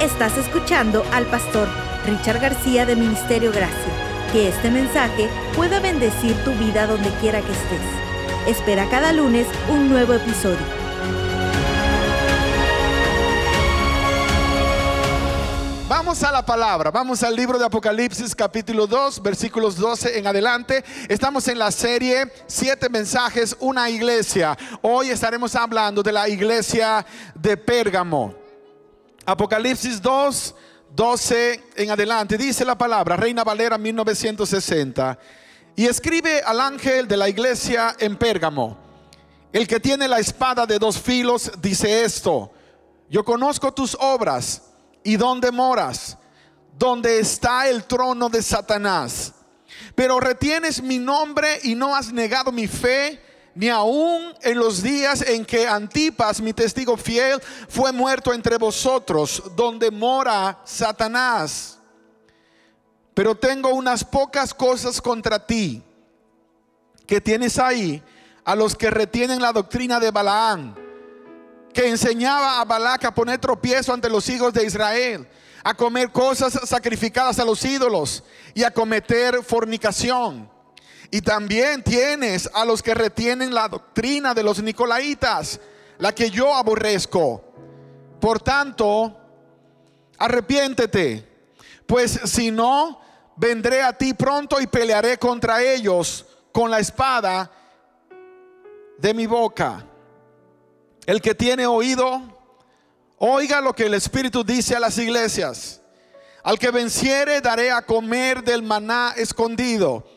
Estás escuchando al pastor Richard García de Ministerio Gracia. Que este mensaje pueda bendecir tu vida donde quiera que estés. Espera cada lunes un nuevo episodio. Vamos a la palabra, vamos al libro de Apocalipsis capítulo 2, versículos 12 en adelante. Estamos en la serie Siete mensajes, una iglesia. Hoy estaremos hablando de la iglesia de Pérgamo. Apocalipsis 2, 12 en adelante. Dice la palabra, Reina Valera 1960. Y escribe al ángel de la iglesia en Pérgamo. El que tiene la espada de dos filos dice esto. Yo conozco tus obras ¿Y dónde moras? Donde está el trono de Satanás. Pero retienes mi nombre y no has negado mi fe, ni aún en los días en que Antipas, mi testigo fiel, fue muerto entre vosotros, donde mora Satanás. Pero tengo unas pocas cosas contra ti, que tienes ahí a los que retienen la doctrina de Balaán que enseñaba a Balac a poner tropiezo ante los hijos de Israel, a comer cosas sacrificadas a los ídolos y a cometer fornicación. Y también tienes a los que retienen la doctrina de los nicolaitas, la que yo aborrezco. Por tanto, arrepiéntete, pues si no, vendré a ti pronto y pelearé contra ellos con la espada de mi boca. El que tiene oído, oiga lo que el Espíritu dice a las iglesias. Al que venciere daré a comer del maná escondido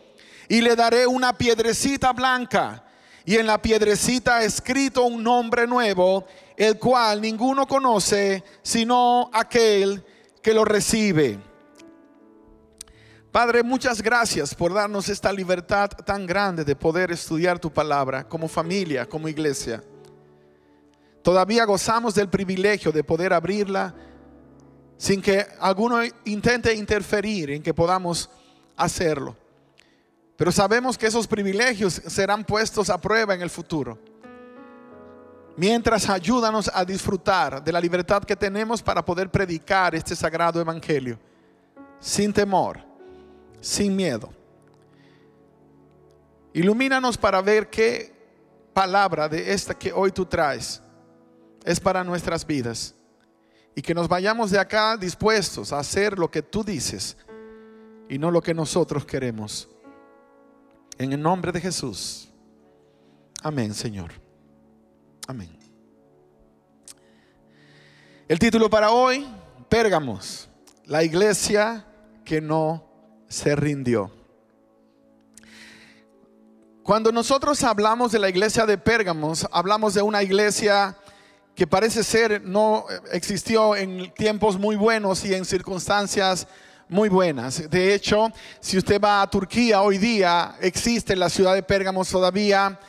y le daré una piedrecita blanca y en la piedrecita escrito un nombre nuevo, el cual ninguno conoce sino aquel que lo recibe. Padre, muchas gracias por darnos esta libertad tan grande de poder estudiar tu palabra como familia, como iglesia. Todavía gozamos del privilegio de poder abrirla sin que alguno intente interferir en que podamos hacerlo. Pero sabemos que esos privilegios serán puestos a prueba en el futuro. Mientras ayúdanos a disfrutar de la libertad que tenemos para poder predicar este sagrado evangelio sin temor, sin miedo. Ilumínanos para ver qué palabra de esta que hoy tú traes es para nuestras vidas. Y que nos vayamos de acá dispuestos a hacer lo que tú dices y no lo que nosotros queremos. En el nombre de Jesús. Amén, Señor. Amén. El título para hoy, Pérgamos, la iglesia que no se rindió. Cuando nosotros hablamos de la iglesia de Pérgamos, hablamos de una iglesia que parece ser no existió en tiempos muy buenos y en circunstancias muy buenas. De hecho, si usted va a Turquía hoy día, existe la ciudad de Pérgamo todavía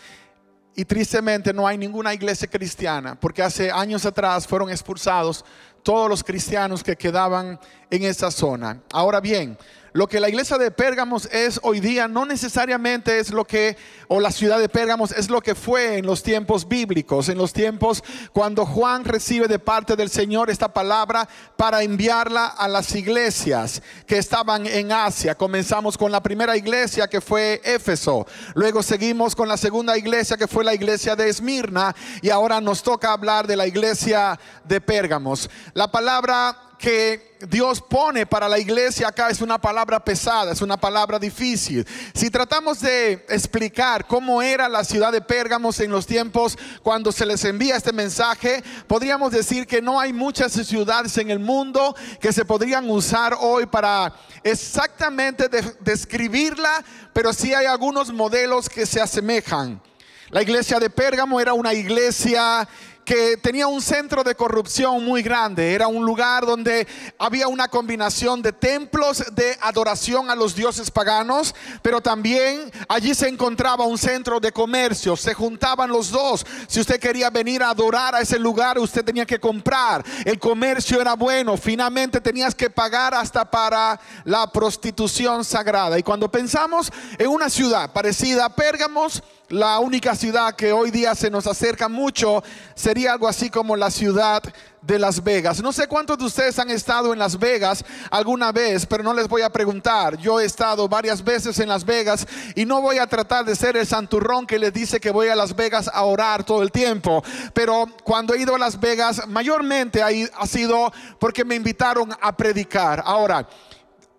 y tristemente no hay ninguna iglesia cristiana, porque hace años atrás fueron expulsados todos los cristianos que quedaban en esa zona. Ahora bien, lo que la iglesia de Pérgamos es hoy día no necesariamente es lo que, o la ciudad de Pérgamos es lo que fue en los tiempos bíblicos, en los tiempos cuando Juan recibe de parte del Señor esta palabra para enviarla a las iglesias que estaban en Asia. Comenzamos con la primera iglesia que fue Éfeso, luego seguimos con la segunda iglesia que fue la iglesia de Esmirna y ahora nos toca hablar de la iglesia de Pérgamos. La palabra que Dios pone para la iglesia acá es una palabra pesada, es una palabra difícil. Si tratamos de explicar cómo era la ciudad de Pérgamos en los tiempos cuando se les envía este mensaje, podríamos decir que no hay muchas ciudades en el mundo que se podrían usar hoy para exactamente describirla, pero sí hay algunos modelos que se asemejan. La iglesia de Pérgamo era una iglesia que tenía un centro de corrupción muy grande. Era un lugar donde había una combinación de templos de adoración a los dioses paganos, pero también allí se encontraba un centro de comercio. Se juntaban los dos. Si usted quería venir a adorar a ese lugar, usted tenía que comprar. El comercio era bueno. Finalmente tenías que pagar hasta para la prostitución sagrada. Y cuando pensamos en una ciudad parecida a Pérgamos, la única ciudad que hoy día se nos acerca mucho sería algo así como la ciudad de Las Vegas. No sé cuántos de ustedes han estado en Las Vegas alguna vez, pero no les voy a preguntar. Yo he estado varias veces en Las Vegas y no voy a tratar de ser el santurrón que les dice que voy a Las Vegas a orar todo el tiempo. Pero cuando he ido a Las Vegas, mayormente ha sido porque me invitaron a predicar. Ahora,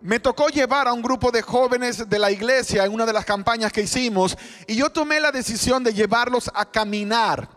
me tocó llevar a un grupo de jóvenes de la iglesia en una de las campañas que hicimos y yo tomé la decisión de llevarlos a caminar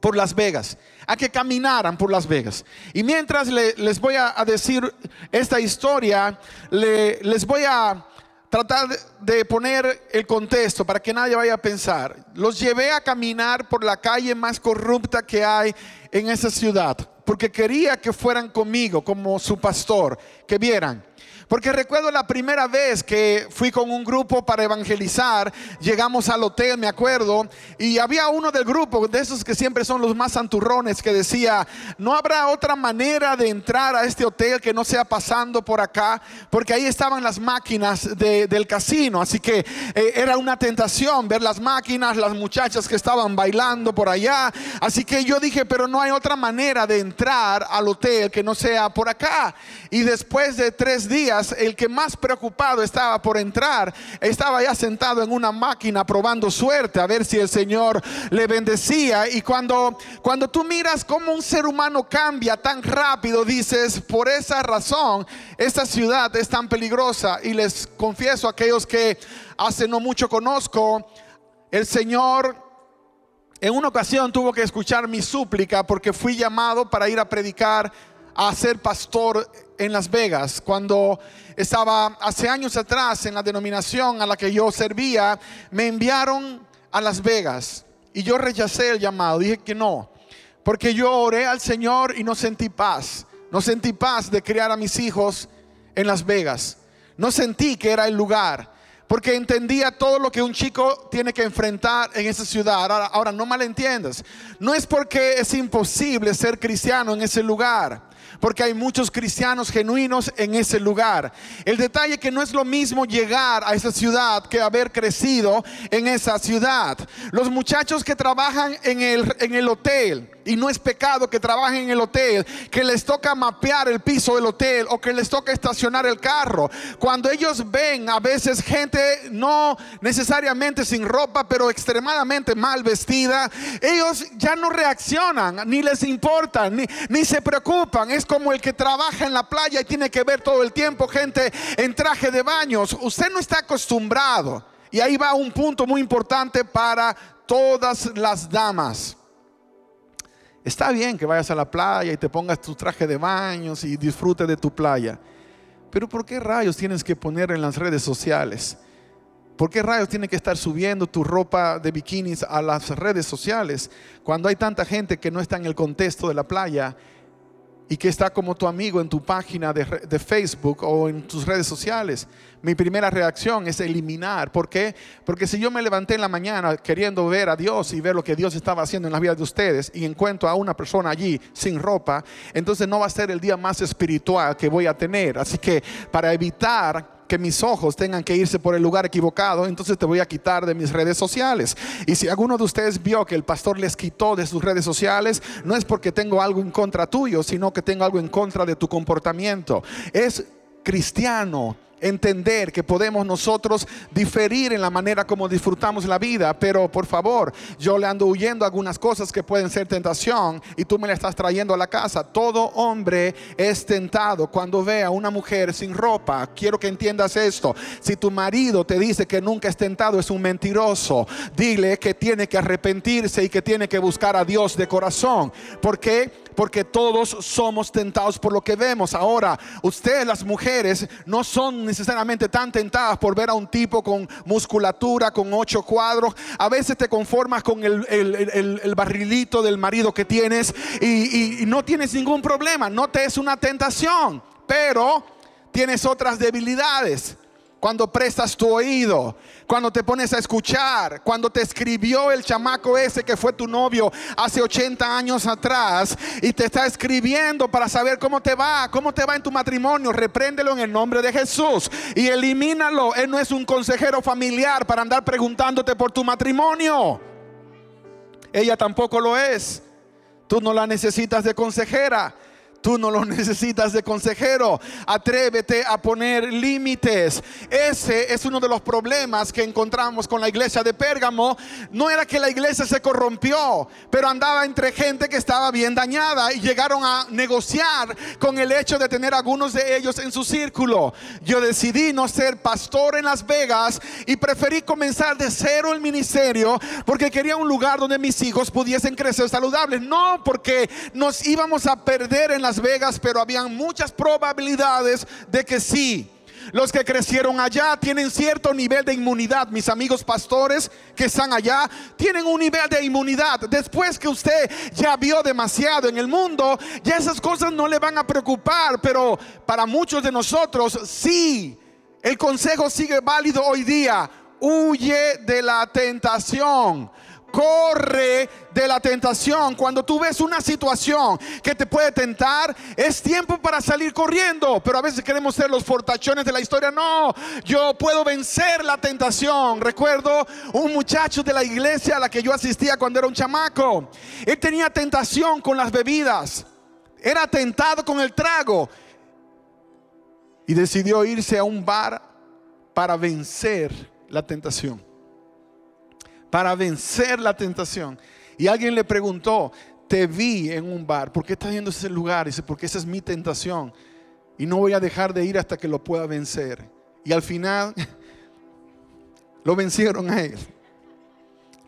por Las Vegas, a que caminaran por Las Vegas. Y mientras les voy a, decir esta historia, les voy a tratar de poner el contexto para que nadie vaya a pensar. Los llevé a caminar por la calle más corrupta que hay en esa ciudad, porque quería que fueran conmigo como su pastor, que vieran porque recuerdo la primera vez que fui con un grupo para evangelizar, llegamos al hotel, me acuerdo, y había uno del grupo, de esos que siempre son los más santurrones, que decía, no habrá otra manera de entrar a este hotel que no sea pasando por acá, porque ahí estaban las máquinas del casino, así que eh, era una tentación ver las máquinas, las muchachas que estaban bailando por allá, así que yo dije, pero no hay otra manera de entrar al hotel que no sea por acá. Y después de tres días, el que más preocupado estaba por entrar, estaba ya sentado en una máquina probando suerte a ver si el Señor le bendecía. Y cuando, cuando tú miras cómo un ser humano cambia tan rápido, dices, por esa razón, esta ciudad es tan peligrosa. Y les confieso a aquellos que hace no mucho conozco, el Señor en una ocasión tuvo que escuchar mi súplica porque fui llamado para ir a predicar a ser pastor en Las Vegas. Cuando estaba hace años atrás en la denominación a la que yo servía, me enviaron a Las Vegas y yo rechacé el llamado. Dije que no, porque yo oré al Señor y no sentí paz. No sentí paz de criar a mis hijos en Las Vegas. No sentí que era el lugar porque entendía todo lo que un chico tiene que enfrentar en esa ciudad. Ahora, ahora, no malentiendas, no es porque es imposible ser cristiano en ese lugar porque hay muchos cristianos genuinos en ese lugar. El detalle que no es lo mismo llegar a esa ciudad que haber crecido en esa ciudad. Los muchachos que trabajan en el, en el hotel, y no es pecado que trabajen en el hotel, que les toca mapear el piso del hotel o que les toca estacionar el carro. Cuando ellos ven a veces gente no necesariamente sin ropa, pero extremadamente mal vestida, ellos ya no reaccionan, ni les importa, ni, ni se preocupan. Es como el que trabaja en la playa y tiene que ver todo el tiempo gente en traje de baños. Usted no está acostumbrado. Y ahí va un punto muy importante para todas las damas. Está bien que vayas a la playa y te pongas tu traje de baños y disfrutes de tu playa. Pero ¿por qué rayos tienes que poner en las redes sociales? ¿Por qué rayos tienes que estar subiendo tu ropa de bikinis a las redes sociales cuando hay tanta gente que no está en el contexto de la playa y que está como tu amigo en tu página de, Facebook o en tus redes sociales, mi primera reacción es eliminar. ¿Por qué? Porque si yo me levanté en la mañana queriendo ver a Dios y ver lo que Dios estaba haciendo en la vida de ustedes y encuentro a una persona allí sin ropa, entonces no va a ser el día más espiritual que voy a tener. Así que para evitar que mis ojos tengan que irse por el lugar equivocado, entonces te voy a quitar de mis redes sociales. Y si alguno de ustedes vio que el pastor les quitó de sus redes sociales, no es porque tengo algo en contra tuyo, sino que tengo algo en contra de tu comportamiento. Es cristiano entender que podemos nosotros diferir en la manera como disfrutamos la vida, pero por favor, yo le ando huyendo algunas cosas que pueden ser tentación y tú me la estás trayendo a la casa. Todo hombre es tentado cuando ve a una mujer sin ropa. Quiero que entiendas esto. Si tu marido te dice que nunca es tentado, es un mentiroso. Dile que tiene que arrepentirse y que tiene que buscar a Dios de corazón. ¿Por qué? Porque todos somos tentados por lo que vemos. Ahora, ustedes las mujeres no son necesariamente tan tentadas por ver a un tipo con musculatura, con ocho cuadros. A veces te conformas con el, barrilito del marido que tienes y, no tienes ningún problema. No te es una tentación, pero tienes otras debilidades. Cuando prestas tu oído, cuando te pones a escuchar, cuando te escribió el chamaco ese que fue tu novio hace 80 años atrás y te está escribiendo para saber cómo te va, cómo te va en tu matrimonio, repréndelo en el nombre de Jesús y elimínalo. Él no es un consejero familiar para andar preguntándote por tu matrimonio. Ella tampoco lo es. Tú no la necesitas de consejera. Tú no lo necesitas de consejero. Atrévete a poner límites. Ese es uno de los problemas que encontramos con la iglesia de Pérgamo. No era que la iglesia se corrompió, pero andaba entre gente que estaba bien dañada y llegaron a negociar con el hecho de tener algunos de ellos en su círculo. Yo decidí no ser pastor en Las Vegas y preferí comenzar de cero el ministerio porque quería un lugar donde mis hijos pudiesen crecer saludables. No porque nos íbamos a perder en la las Vegas, pero habían muchas probabilidades de que sí. Los que crecieron allá tienen cierto nivel de inmunidad. Mis amigos pastores que están allá tienen un nivel de inmunidad. Después que usted ya vio demasiado en el mundo, ya esas cosas no le van a preocupar. Pero para muchos de nosotros sí. El consejo sigue válido hoy día. Huye de la tentación corre de la tentación. Cuando tú ves una situación que te puede tentar, es tiempo para salir corriendo. Pero a veces queremos ser los fortachones de la historia. No, yo puedo vencer la tentación. Recuerdo un muchacho de la iglesia a la que yo asistía cuando era un chamaco. Él tenía tentación con las bebidas. Era tentado con el trago. Y decidió irse a un bar para vencer la tentación para vencer la tentación. Y alguien le preguntó, te vi en un bar, ¿por qué estás yendo a ese lugar? Y dice, porque esa es mi tentación. Y no voy a dejar de ir hasta que lo pueda vencer. Y al final lo vencieron a él.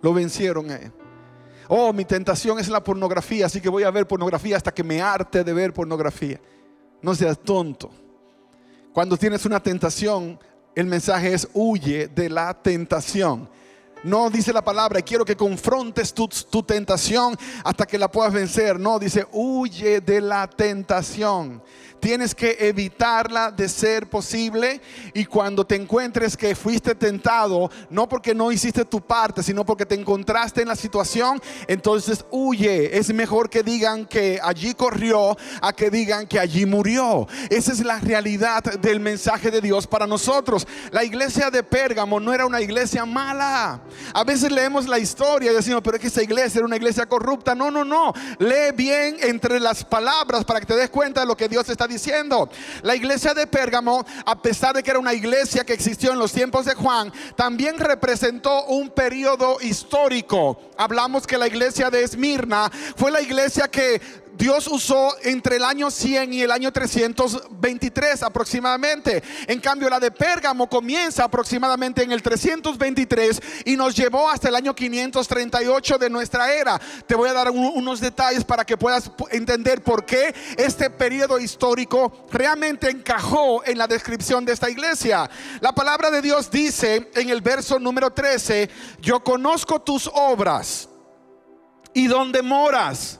Lo vencieron a él. Oh, mi tentación es la pornografía, así que voy a ver pornografía hasta que me harte de ver pornografía. No seas tonto. Cuando tienes una tentación, el mensaje es huye de la tentación. No dice la palabra, quiero que confrontes tu, tu, tentación hasta que la puedas vencer. No, dice, huye de la tentación. Tienes que evitarla de ser posible y cuando te encuentres que fuiste tentado, no porque no hiciste tu parte, sino porque te encontraste en la situación, entonces huye. Es mejor que digan que allí corrió a que digan que allí murió. Esa es la realidad del mensaje de Dios para nosotros. La iglesia de Pérgamo no era una iglesia mala. A veces leemos la historia y decimos, pero es que esa iglesia era una iglesia corrupta. No, no, no. Lee bien entre las palabras para que te des cuenta de lo que Dios está diciendo. La iglesia de Pérgamo, a pesar de que era una iglesia que existió en los tiempos de Juan, también representó un periodo histórico. Hablamos que la iglesia de Esmirna fue la iglesia que Dios usó entre el año 100 y el año 323 aproximadamente. En cambio, la de Pérgamo comienza aproximadamente en el 323 y nos llevó hasta el año 538 de nuestra era. Te voy a dar unos detalles para que puedas entender por qué este periodo histórico realmente encajó en la descripción de esta iglesia. La palabra de Dios dice en el verso número 13, yo conozco tus obras y donde moras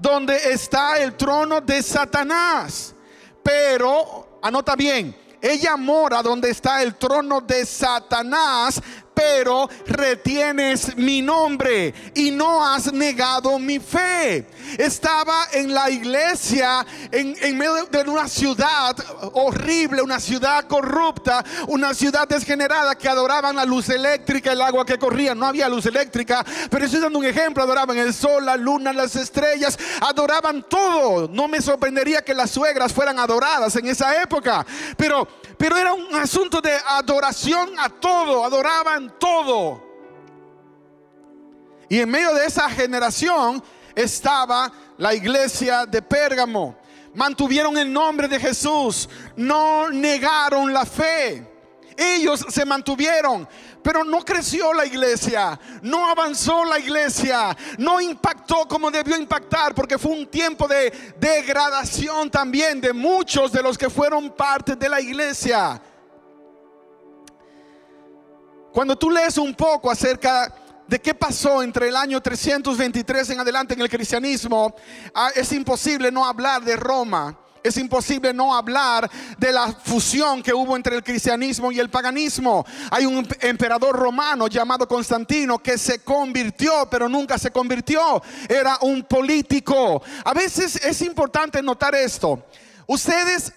donde está el trono de Satanás. Pero, anota bien, ella mora donde está el trono de Satanás, pero retienes mi nombre y no has negado mi fe. Estaba en la iglesia, en, medio de una ciudad horrible, una ciudad corrupta, una ciudad desgenerada que adoraban la luz eléctrica, el agua que corría. No había luz eléctrica, pero estoy dando un ejemplo. Adoraban el sol, la luna, las estrellas, adoraban todo. No me sorprendería que las suegras fueran adoradas en esa época, pero, pero era un asunto de adoración a todo. Adoraban todo. Y en medio de esa generación estaba la iglesia de Pérgamo. Mantuvieron el nombre de Jesús, no negaron la fe. Ellos se mantuvieron, pero no creció la iglesia, no avanzó la iglesia, no impactó como debió impactar, porque fue un tiempo de degradación también de muchos de los que fueron parte de la iglesia. Cuando tú lees un poco acerca de qué pasó entre el año 323 en adelante en el cristianismo, ah, es imposible no hablar de Roma. Es imposible no hablar de la fusión que hubo entre el cristianismo y el paganismo. Hay un emperador romano llamado Constantino que se convirtió, pero nunca se convirtió. Era un político. A veces es importante notar esto. Ustedes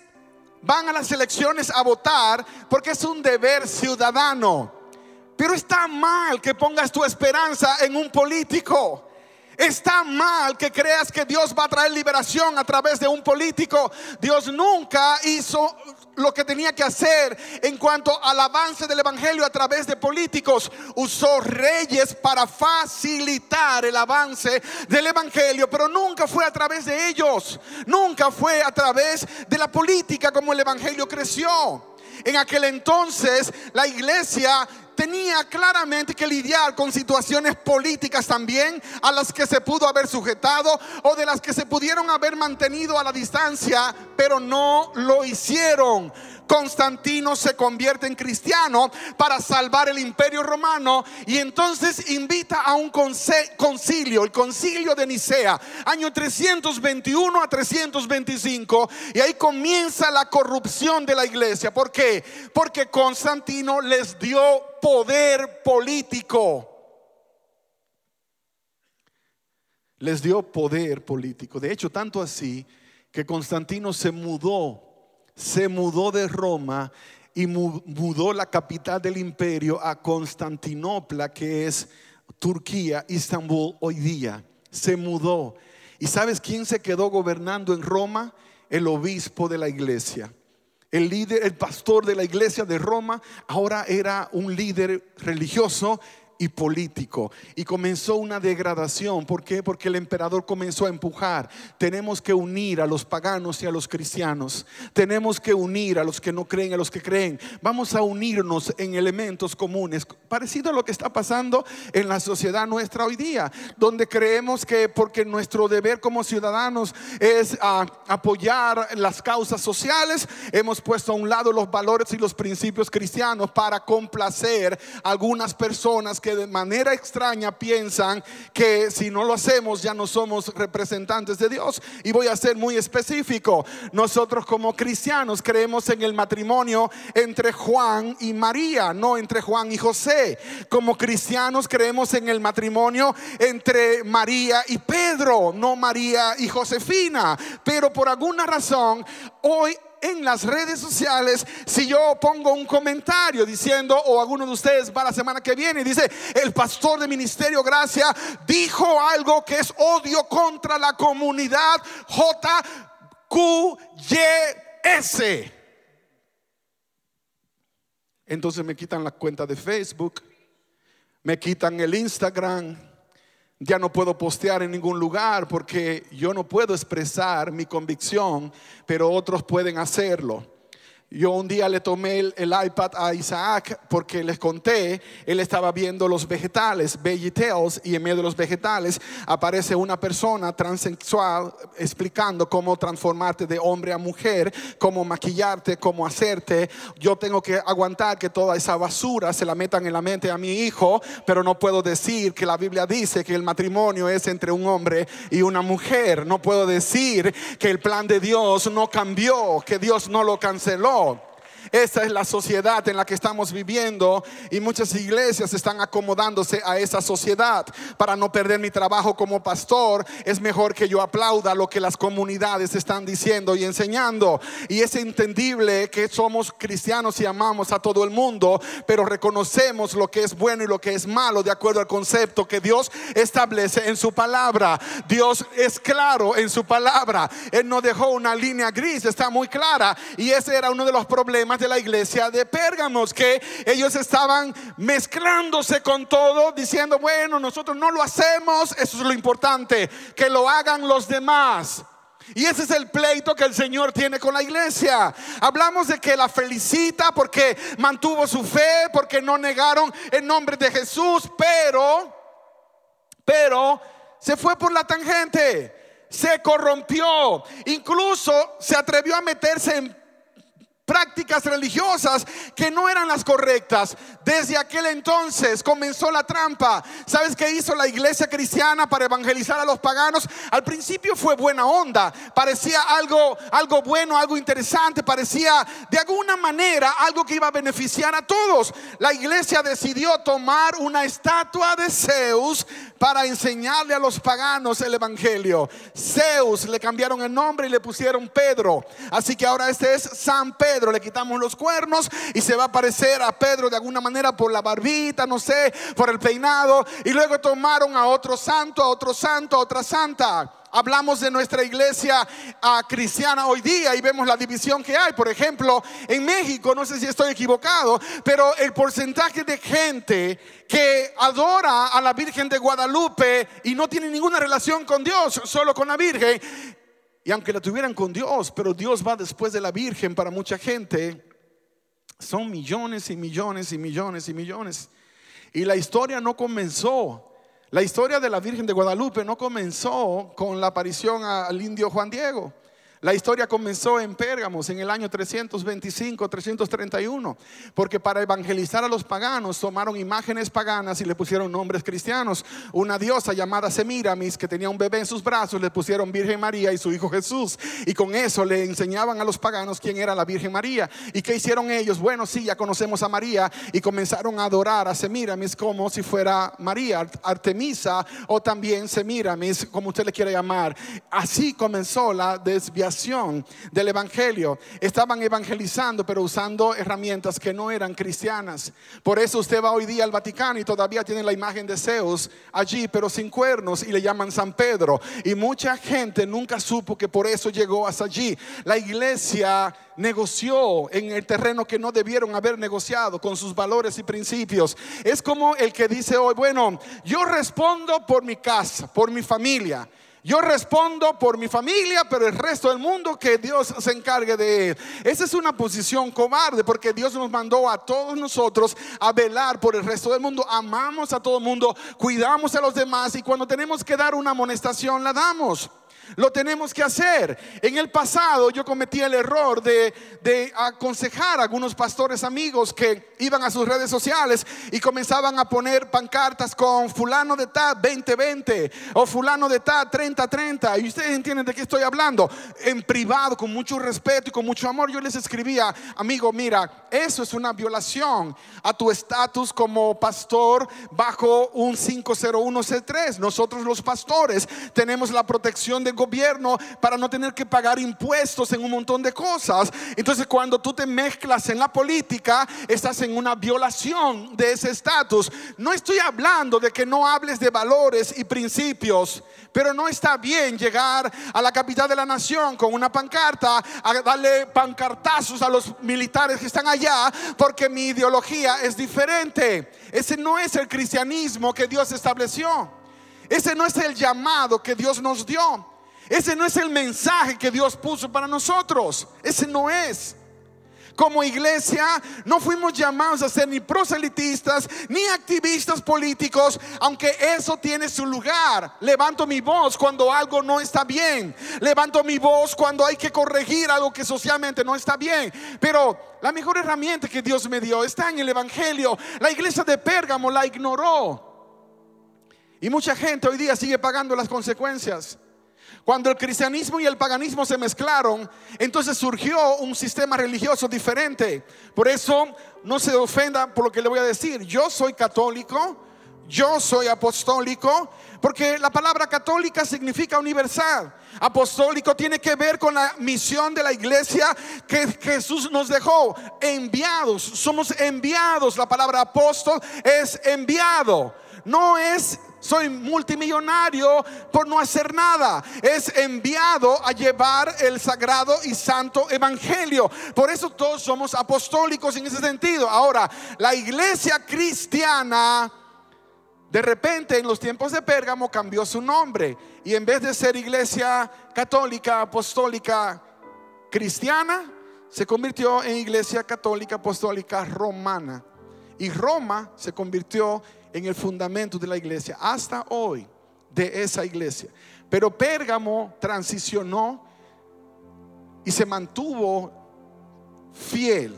van a las elecciones a votar porque es un deber ciudadano. Pero está mal que pongas tu esperanza en un político. Está mal que creas que Dios va a traer liberación a través de un político. Dios nunca hizo lo que tenía que hacer en cuanto al avance del Evangelio a través de políticos. Usó reyes para facilitar el avance del Evangelio, pero nunca fue a través de ellos. Nunca fue a través de la política como el Evangelio creció. En aquel entonces la iglesia tenía claramente que lidiar con situaciones políticas también a las que se pudo haber sujetado o de las que se pudieron haber mantenido a la distancia, pero no lo hicieron. Constantino se convierte en cristiano para salvar el imperio romano y entonces invita a un concilio, el concilio de Nicea, año 321 a 325, y ahí comienza la corrupción de la iglesia. ¿Por qué? Porque Constantino les dio poder político. Les dio poder político. De hecho, tanto así que Constantino se mudó se mudó de Roma y mudó la capital del imperio a Constantinopla, que es Turquía, Istambul hoy día. Se mudó. ¿Y sabes quién se quedó gobernando en Roma? El obispo de la iglesia. El líder, el pastor de la iglesia de Roma, ahora era un líder religioso y político. Y comenzó una degradación. ¿Por qué? Porque el emperador comenzó a empujar. Tenemos que unir a los paganos y a los cristianos. Tenemos que unir a los que no creen, a los que creen. Vamos a unirnos en elementos comunes. Parecido a lo que está pasando en la sociedad nuestra hoy día, donde creemos que porque nuestro deber como ciudadanos es ah, apoyar las causas sociales, hemos puesto a un lado los valores y los principios cristianos para complacer a algunas personas que de manera extraña piensan que si no lo hacemos ya no somos representantes de Dios. Y voy a ser muy específico. Nosotros como cristianos creemos en el matrimonio entre Juan y María, no entre Juan y José. Como cristianos creemos en el matrimonio entre María y Pedro, no María y Josefina. Pero por alguna razón hoy en las redes sociales, si yo pongo un comentario diciendo, o alguno de ustedes va la semana que viene y dice, el pastor de Ministerio Gracia dijo algo que es odio contra la comunidad JQYS. Entonces me quitan la cuenta de Facebook, me quitan el Instagram ya no puedo postear en ningún lugar porque yo no puedo expresar mi convicción, pero otros pueden hacerlo. Yo un día le tomé el, iPad a Isaac porque les conté, él estaba viendo los vegetales, vegetables, y en medio de los vegetales aparece una persona transexual explicando cómo transformarte de hombre a mujer, cómo maquillarte, cómo hacerte. Yo tengo que aguantar que toda esa basura se la metan en la mente a mi hijo, pero no puedo decir que la Biblia dice que el matrimonio es entre un hombre y una mujer. No puedo decir que el plan de Dios no cambió, que Dios no lo canceló. dog Esa es la sociedad en la que estamos viviendo y muchas iglesias están acomodándose a esa sociedad. Para no perder mi trabajo como pastor, es mejor que yo aplauda lo que las comunidades están diciendo y enseñando. Y es entendible que somos cristianos y amamos a todo el mundo, pero reconocemos lo que es bueno y lo que es malo de acuerdo al concepto que Dios establece en su palabra. Dios es claro en su palabra. Él no dejó una línea gris, está muy clara. Y ese era uno de los problemas de la iglesia de Pérgamos, que ellos estaban mezclándose con todo, diciendo, bueno, nosotros no lo hacemos, eso es lo importante, que lo hagan los demás. Y ese es el pleito que el Señor tiene con la iglesia. Hablamos de que la felicita porque mantuvo su fe, porque no negaron el nombre de Jesús, pero, pero se fue por la tangente, se corrompió, incluso se atrevió a meterse en prácticas religiosas que no eran las correctas. Desde aquel entonces comenzó la trampa. ¿Sabes qué hizo la iglesia cristiana para evangelizar a los paganos? Al principio fue buena onda, parecía algo, algo bueno, algo interesante, parecía de alguna manera algo que iba a beneficiar a todos. La iglesia decidió tomar una estatua de Zeus para enseñarle a los paganos el evangelio. Zeus le cambiaron el nombre y le pusieron Pedro. Así que ahora este es San Pedro. Le quitamos los cuernos y se va a parecer a Pedro de alguna manera por la barbita, no sé, por el peinado. Y luego tomaron a otro santo, a otro santo, a otra santa hablamos de nuestra iglesia ah, cristiana hoy día y vemos la división que hay. Por ejemplo, en México, no sé si estoy equivocado, pero el porcentaje de gente que adora a la Virgen de Guadalupe y no tiene ninguna relación con Dios, solo con la Virgen, y aunque la tuvieran con Dios, pero Dios va después de la Virgen para mucha gente, son millones y millones y millones y millones. Y la historia no comenzó. La historia de la Virgen de Guadalupe no comenzó con la aparición al indio Juan Diego. La historia comenzó en Pérgamos en el año 325, 331, porque para evangelizar a los paganos tomaron imágenes paganas y le pusieron nombres cristianos. Una diosa llamada Semiramis que tenía un bebé en sus brazos le pusieron Virgen María y su hijo Jesús. Y con eso le enseñaban a los paganos quién era la Virgen María. ¿Y qué hicieron ellos? Bueno, sí, ya conocemos a María y comenzaron a adorar a Semiramis como si fuera María, Artemisa o también Semiramis, como usted le quiera llamar. Así comenzó la desviación del Evangelio. Estaban evangelizando, pero usando herramientas que no eran cristianas. Por eso usted va hoy día al Vaticano y todavía tiene la imagen de Zeus allí, pero sin cuernos, y le llaman San Pedro. Y mucha gente nunca supo que por eso llegó hasta allí. La iglesia negoció en el terreno que no debieron haber negociado con sus valores y principios. Es como el que dice hoy, bueno, yo respondo por mi casa, por mi familia. Yo respondo por mi familia, pero el resto del mundo que Dios se encargue de él. Esa es una posición cobarde porque Dios nos mandó a todos nosotros a velar por el resto del mundo. Amamos a todo el mundo, cuidamos a los demás y cuando tenemos que dar una amonestación la damos. Lo tenemos que hacer. En el pasado yo cometí el error de, aconsejar a algunos pastores amigos que iban a sus redes sociales y comenzaban a poner pancartas con fulano de tal 2020 o fulano de tal 3030. Y ustedes entienden de qué estoy hablando. En privado, con mucho respeto y con mucho amor, yo les escribía, amigo, mira, eso es una violación a tu estatus como pastor bajo un 501C3. Nosotros los pastores tenemos la protección de gobierno para no tener que pagar impuestos en un montón de cosas. Entonces cuando tú te mezclas en la política, estás en una violación de ese estatus. No estoy hablando de que no hables de valores y principios, pero no está bien llegar a la capital de la nación con una pancarta, a darle pancartazos a los militares que están allá, porque mi ideología es diferente. Ese no es el cristianismo que Dios estableció. Ese no es el llamado que Dios nos dio. Ese no es el mensaje que Dios puso para nosotros. Ese no es. Como iglesia no fuimos llamados a ser ni proselitistas ni activistas políticos, aunque eso tiene su lugar. Levanto mi voz cuando algo no está bien. Levanto mi voz cuando hay que corregir algo que socialmente no está bien. Pero la mejor herramienta que Dios me dio está en el Evangelio. La iglesia de Pérgamo la ignoró. Y mucha gente hoy día sigue pagando las consecuencias. Cuando el cristianismo y el paganismo se mezclaron, entonces surgió un sistema religioso diferente. Por eso no se ofenda por lo que le voy a decir. Yo soy católico, yo soy apostólico, porque la palabra católica significa universal. Apostólico tiene que ver con la misión de la iglesia que Jesús nos dejó. Enviados, somos enviados. La palabra apóstol es enviado. No es soy multimillonario por no hacer nada. Es enviado a llevar el sagrado y santo evangelio. Por eso todos somos apostólicos en ese sentido. Ahora, la iglesia cristiana de repente en los tiempos de Pérgamo cambió su nombre y en vez de ser iglesia católica, apostólica, cristiana, se convirtió en iglesia católica, apostólica, romana. Y Roma se convirtió en el fundamento de la iglesia, hasta hoy, de esa iglesia. Pero Pérgamo transicionó y se mantuvo fiel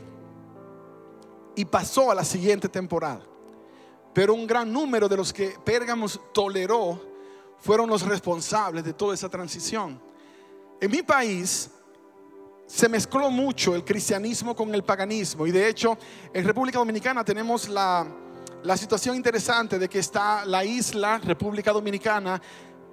y pasó a la siguiente temporada. Pero un gran número de los que Pérgamos toleró fueron los responsables de toda esa transición. En mi país se mezcló mucho el cristianismo con el paganismo y de hecho en República Dominicana tenemos la, la situación interesante de que está la isla República Dominicana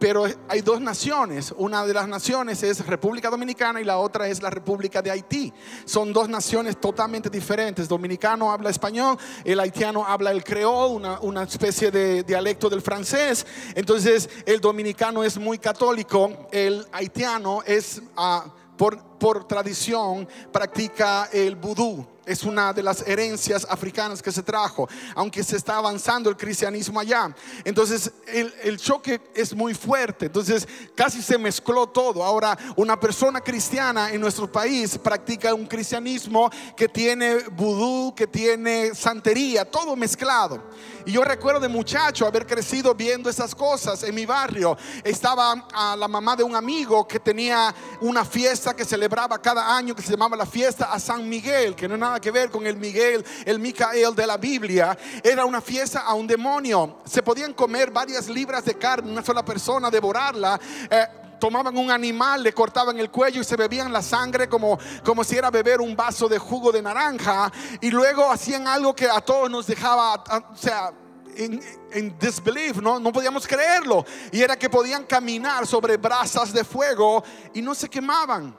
pero hay dos naciones. Una de las naciones es República Dominicana y la otra es la República de Haití. Son dos naciones totalmente diferentes. Dominicano habla español, el haitiano habla el creol, una, una especie de dialecto del francés. Entonces el dominicano es muy católico, el haitiano es... Uh, por, por tradición practica el vudú es una de las herencias africanas que se trajo, aunque se está avanzando el cristianismo allá. Entonces el, choque es muy fuerte, entonces casi se mezcló todo. Ahora una persona cristiana en nuestro país practica un cristianismo que tiene vudú, que tiene santería, todo mezclado. Y yo recuerdo de muchacho haber crecido viendo esas cosas en mi barrio. Estaba a la mamá de un amigo que tenía una fiesta que celebraba cada año que se llamaba la fiesta a San Miguel, que no nada que ver con el Miguel, el Micael de la Biblia. Era una fiesta a un demonio. Se podían comer varias libras de carne, una sola persona, devorarla. Eh, tomaban un animal, le cortaban el cuello y se bebían la sangre como, como si era beber un vaso de jugo de naranja. Y luego hacían algo que a todos nos dejaba, o sea, en, disbelief, ¿no? no podíamos creerlo. Y era que podían caminar sobre brasas de fuego y no se quemaban.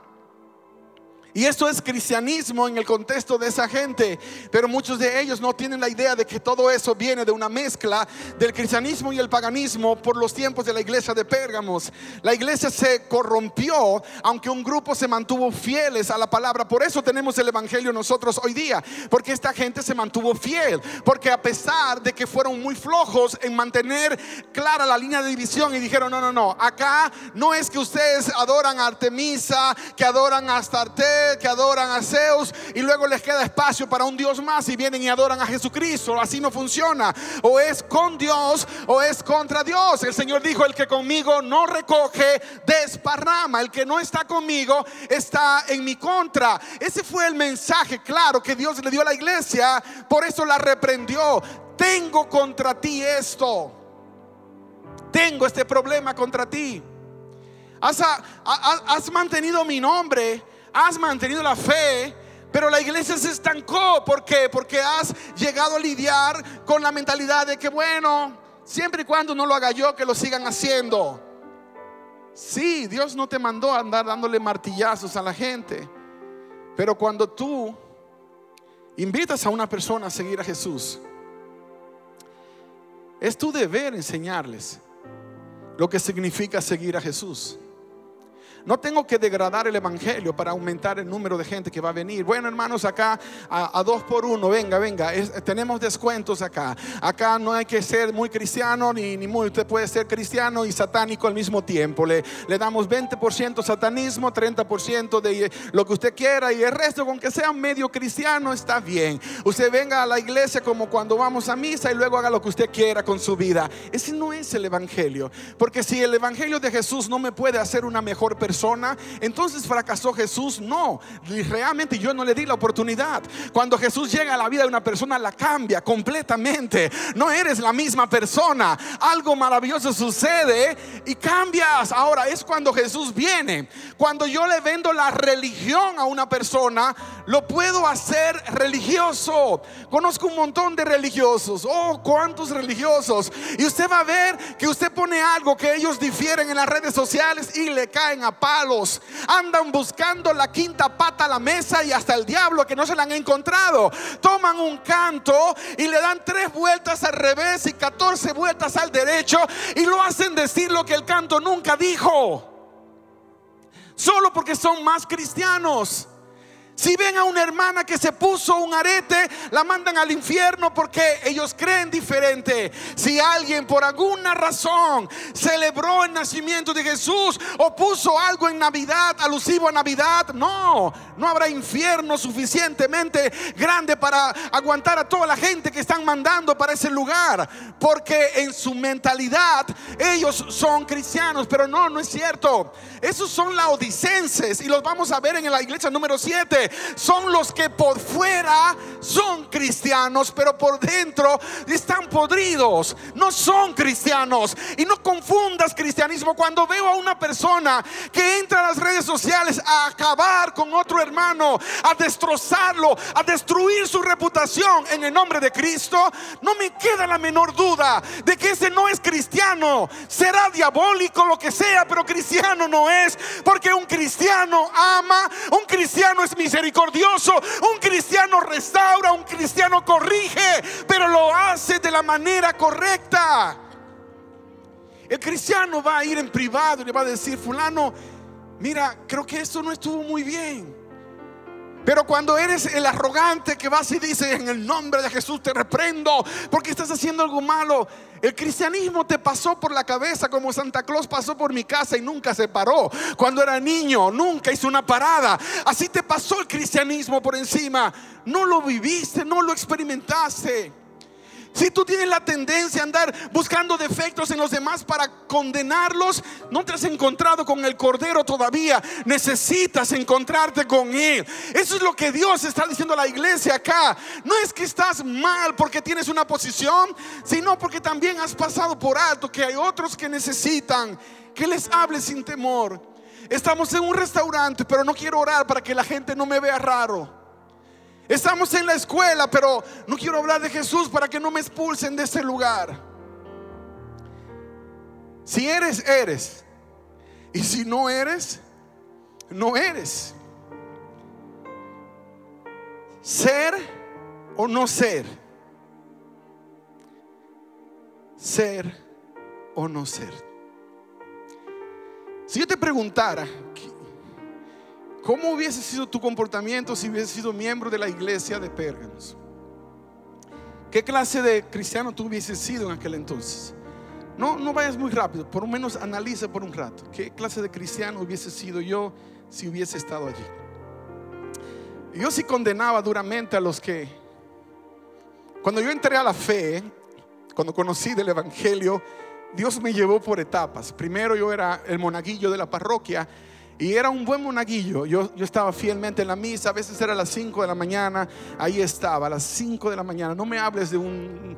Y esto es cristianismo en el contexto de esa gente, pero muchos de ellos no tienen la idea de que todo eso viene de una mezcla del cristianismo y el paganismo por los tiempos de la iglesia de Pérgamos. La iglesia se corrompió, aunque un grupo se mantuvo fieles a la palabra. Por eso tenemos el evangelio nosotros hoy día, porque esta gente se mantuvo fiel, porque a pesar de que fueron muy flojos en mantener clara la línea de división y dijeron, no, no, no, acá no es que ustedes adoran a Artemisa, que adoran a Astarte que adoran a Zeus y luego les queda espacio para un Dios más y vienen y adoran a Jesucristo. Así no funciona. O es con Dios o es contra Dios. El Señor dijo, el que conmigo no recoge, desparrama. El que no está conmigo está en mi contra. Ese fue el mensaje claro que Dios le dio a la iglesia. Por eso la reprendió. Tengo contra ti esto. Tengo este problema contra ti. Has, has, mantenido mi nombre has mantenido la fe, pero la iglesia se estancó. ¿Por qué? Porque has llegado a lidiar con la mentalidad de que, bueno, siempre y cuando no lo haga yo, que lo sigan haciendo. Sí, Dios no te mandó a andar dándole martillazos a la gente. Pero cuando tú invitas a una persona a seguir a Jesús, es tu deber enseñarles lo que significa seguir a Jesús. No tengo que degradar el Evangelio para aumentar el número de gente que va a venir. Bueno, hermanos, acá a, dos por uno, venga, venga, tenemos descuentos acá. Acá no hay que ser muy cristiano ni, ni muy, usted puede ser cristiano y satánico al mismo tiempo. Le, le damos 20% satanismo, 30% de lo que usted quiera y el resto, con que sea medio cristiano, está bien. Usted venga a la iglesia como cuando vamos a misa y luego haga lo que usted quiera con su vida. Ese no es el Evangelio. Porque si el Evangelio de Jesús no me puede hacer una mejor persona, entonces fracasó Jesús. No, realmente yo no le di la oportunidad. Cuando Jesús llega a la vida de una persona, la cambia completamente. No eres la misma persona. Algo maravilloso sucede y cambias. Ahora es cuando Jesús viene. Cuando yo le vendo la religión a una persona, lo puedo hacer religioso. Conozco un montón de religiosos. Oh, cuántos religiosos. Y usted va a ver que usted pone algo que ellos difieren en las redes sociales y le caen a palos. Andan buscando la quinta pata a la mesa y hasta el diablo que no se la han encontrado. Toman un canto y le dan tres vueltas al revés y 14 vueltas al derecho y lo hacen decir lo que el canto nunca dijo. Solo porque son más cristianos. Si ven a una hermana que se puso un arete, la mandan al infierno porque ellos creen diferente. Si alguien por alguna razón celebró el nacimiento de Jesús o puso algo en Navidad, alusivo a Navidad, no, no habrá infierno suficientemente grande para aguantar a toda la gente que están mandando para ese lugar. Porque en su mentalidad ellos son cristianos, pero no, no es cierto. Esos son laodicenses y los vamos a ver en la iglesia número 7 son los que por fuera son cristianos, pero por dentro están podridos. No son cristianos. Y no confundas cristianismo cuando veo a una persona que entra a las redes sociales a acabar con otro hermano, a destrozarlo, a destruir su reputación en el nombre de Cristo. No me queda la menor duda de que ese no es cristiano. Será diabólico lo que sea, pero cristiano no es. Porque un cristiano ama, un cristiano es misericordioso, un cristiano restaura, un cristiano corrige, pero lo hace de la manera correcta. El cristiano va a ir en privado y le va a decir, fulano, mira, creo que esto no estuvo muy bien. Pero cuando eres el arrogante que vas y dices en el nombre de Jesús te reprendo porque estás haciendo algo malo, el cristianismo te pasó por la cabeza como Santa Claus pasó por mi casa y nunca se paró. Cuando era niño, nunca hizo una parada. Así te pasó el cristianismo por encima. No lo viviste, no lo experimentaste. Si tú tienes la tendencia a andar buscando defectos en los demás para condenarlos, no te has encontrado con el Cordero todavía. Necesitas encontrarte con Él. Eso es lo que Dios está diciendo a la iglesia acá. No es que estás mal porque tienes una posición, sino porque también has pasado por alto que hay otros que necesitan que les hable sin temor. Estamos en un restaurante, pero no quiero orar para que la gente no me vea raro. Estamos en la escuela, pero no quiero hablar de Jesús para que no me expulsen de ese lugar. Si eres, eres. Y si no eres, no eres. Ser o no ser. Ser o no ser. Si yo te preguntara, ¿Cómo hubiese sido tu comportamiento si hubiese sido miembro de la iglesia de Pérgamos? ¿Qué clase de cristiano tú hubieses sido en aquel entonces? No, no vayas muy rápido, por lo menos analiza por un rato. ¿Qué clase de cristiano hubiese sido yo si hubiese estado allí? Yo sí condenaba duramente a los que, cuando yo entré a la fe, cuando conocí del Evangelio, Dios me llevó por etapas. Primero yo era el monaguillo de la parroquia y era un buen monaguillo. Yo, yo estaba fielmente en la misa. A veces era a las 5 de la mañana. Ahí estaba, a las 5 de la mañana. No me hables de un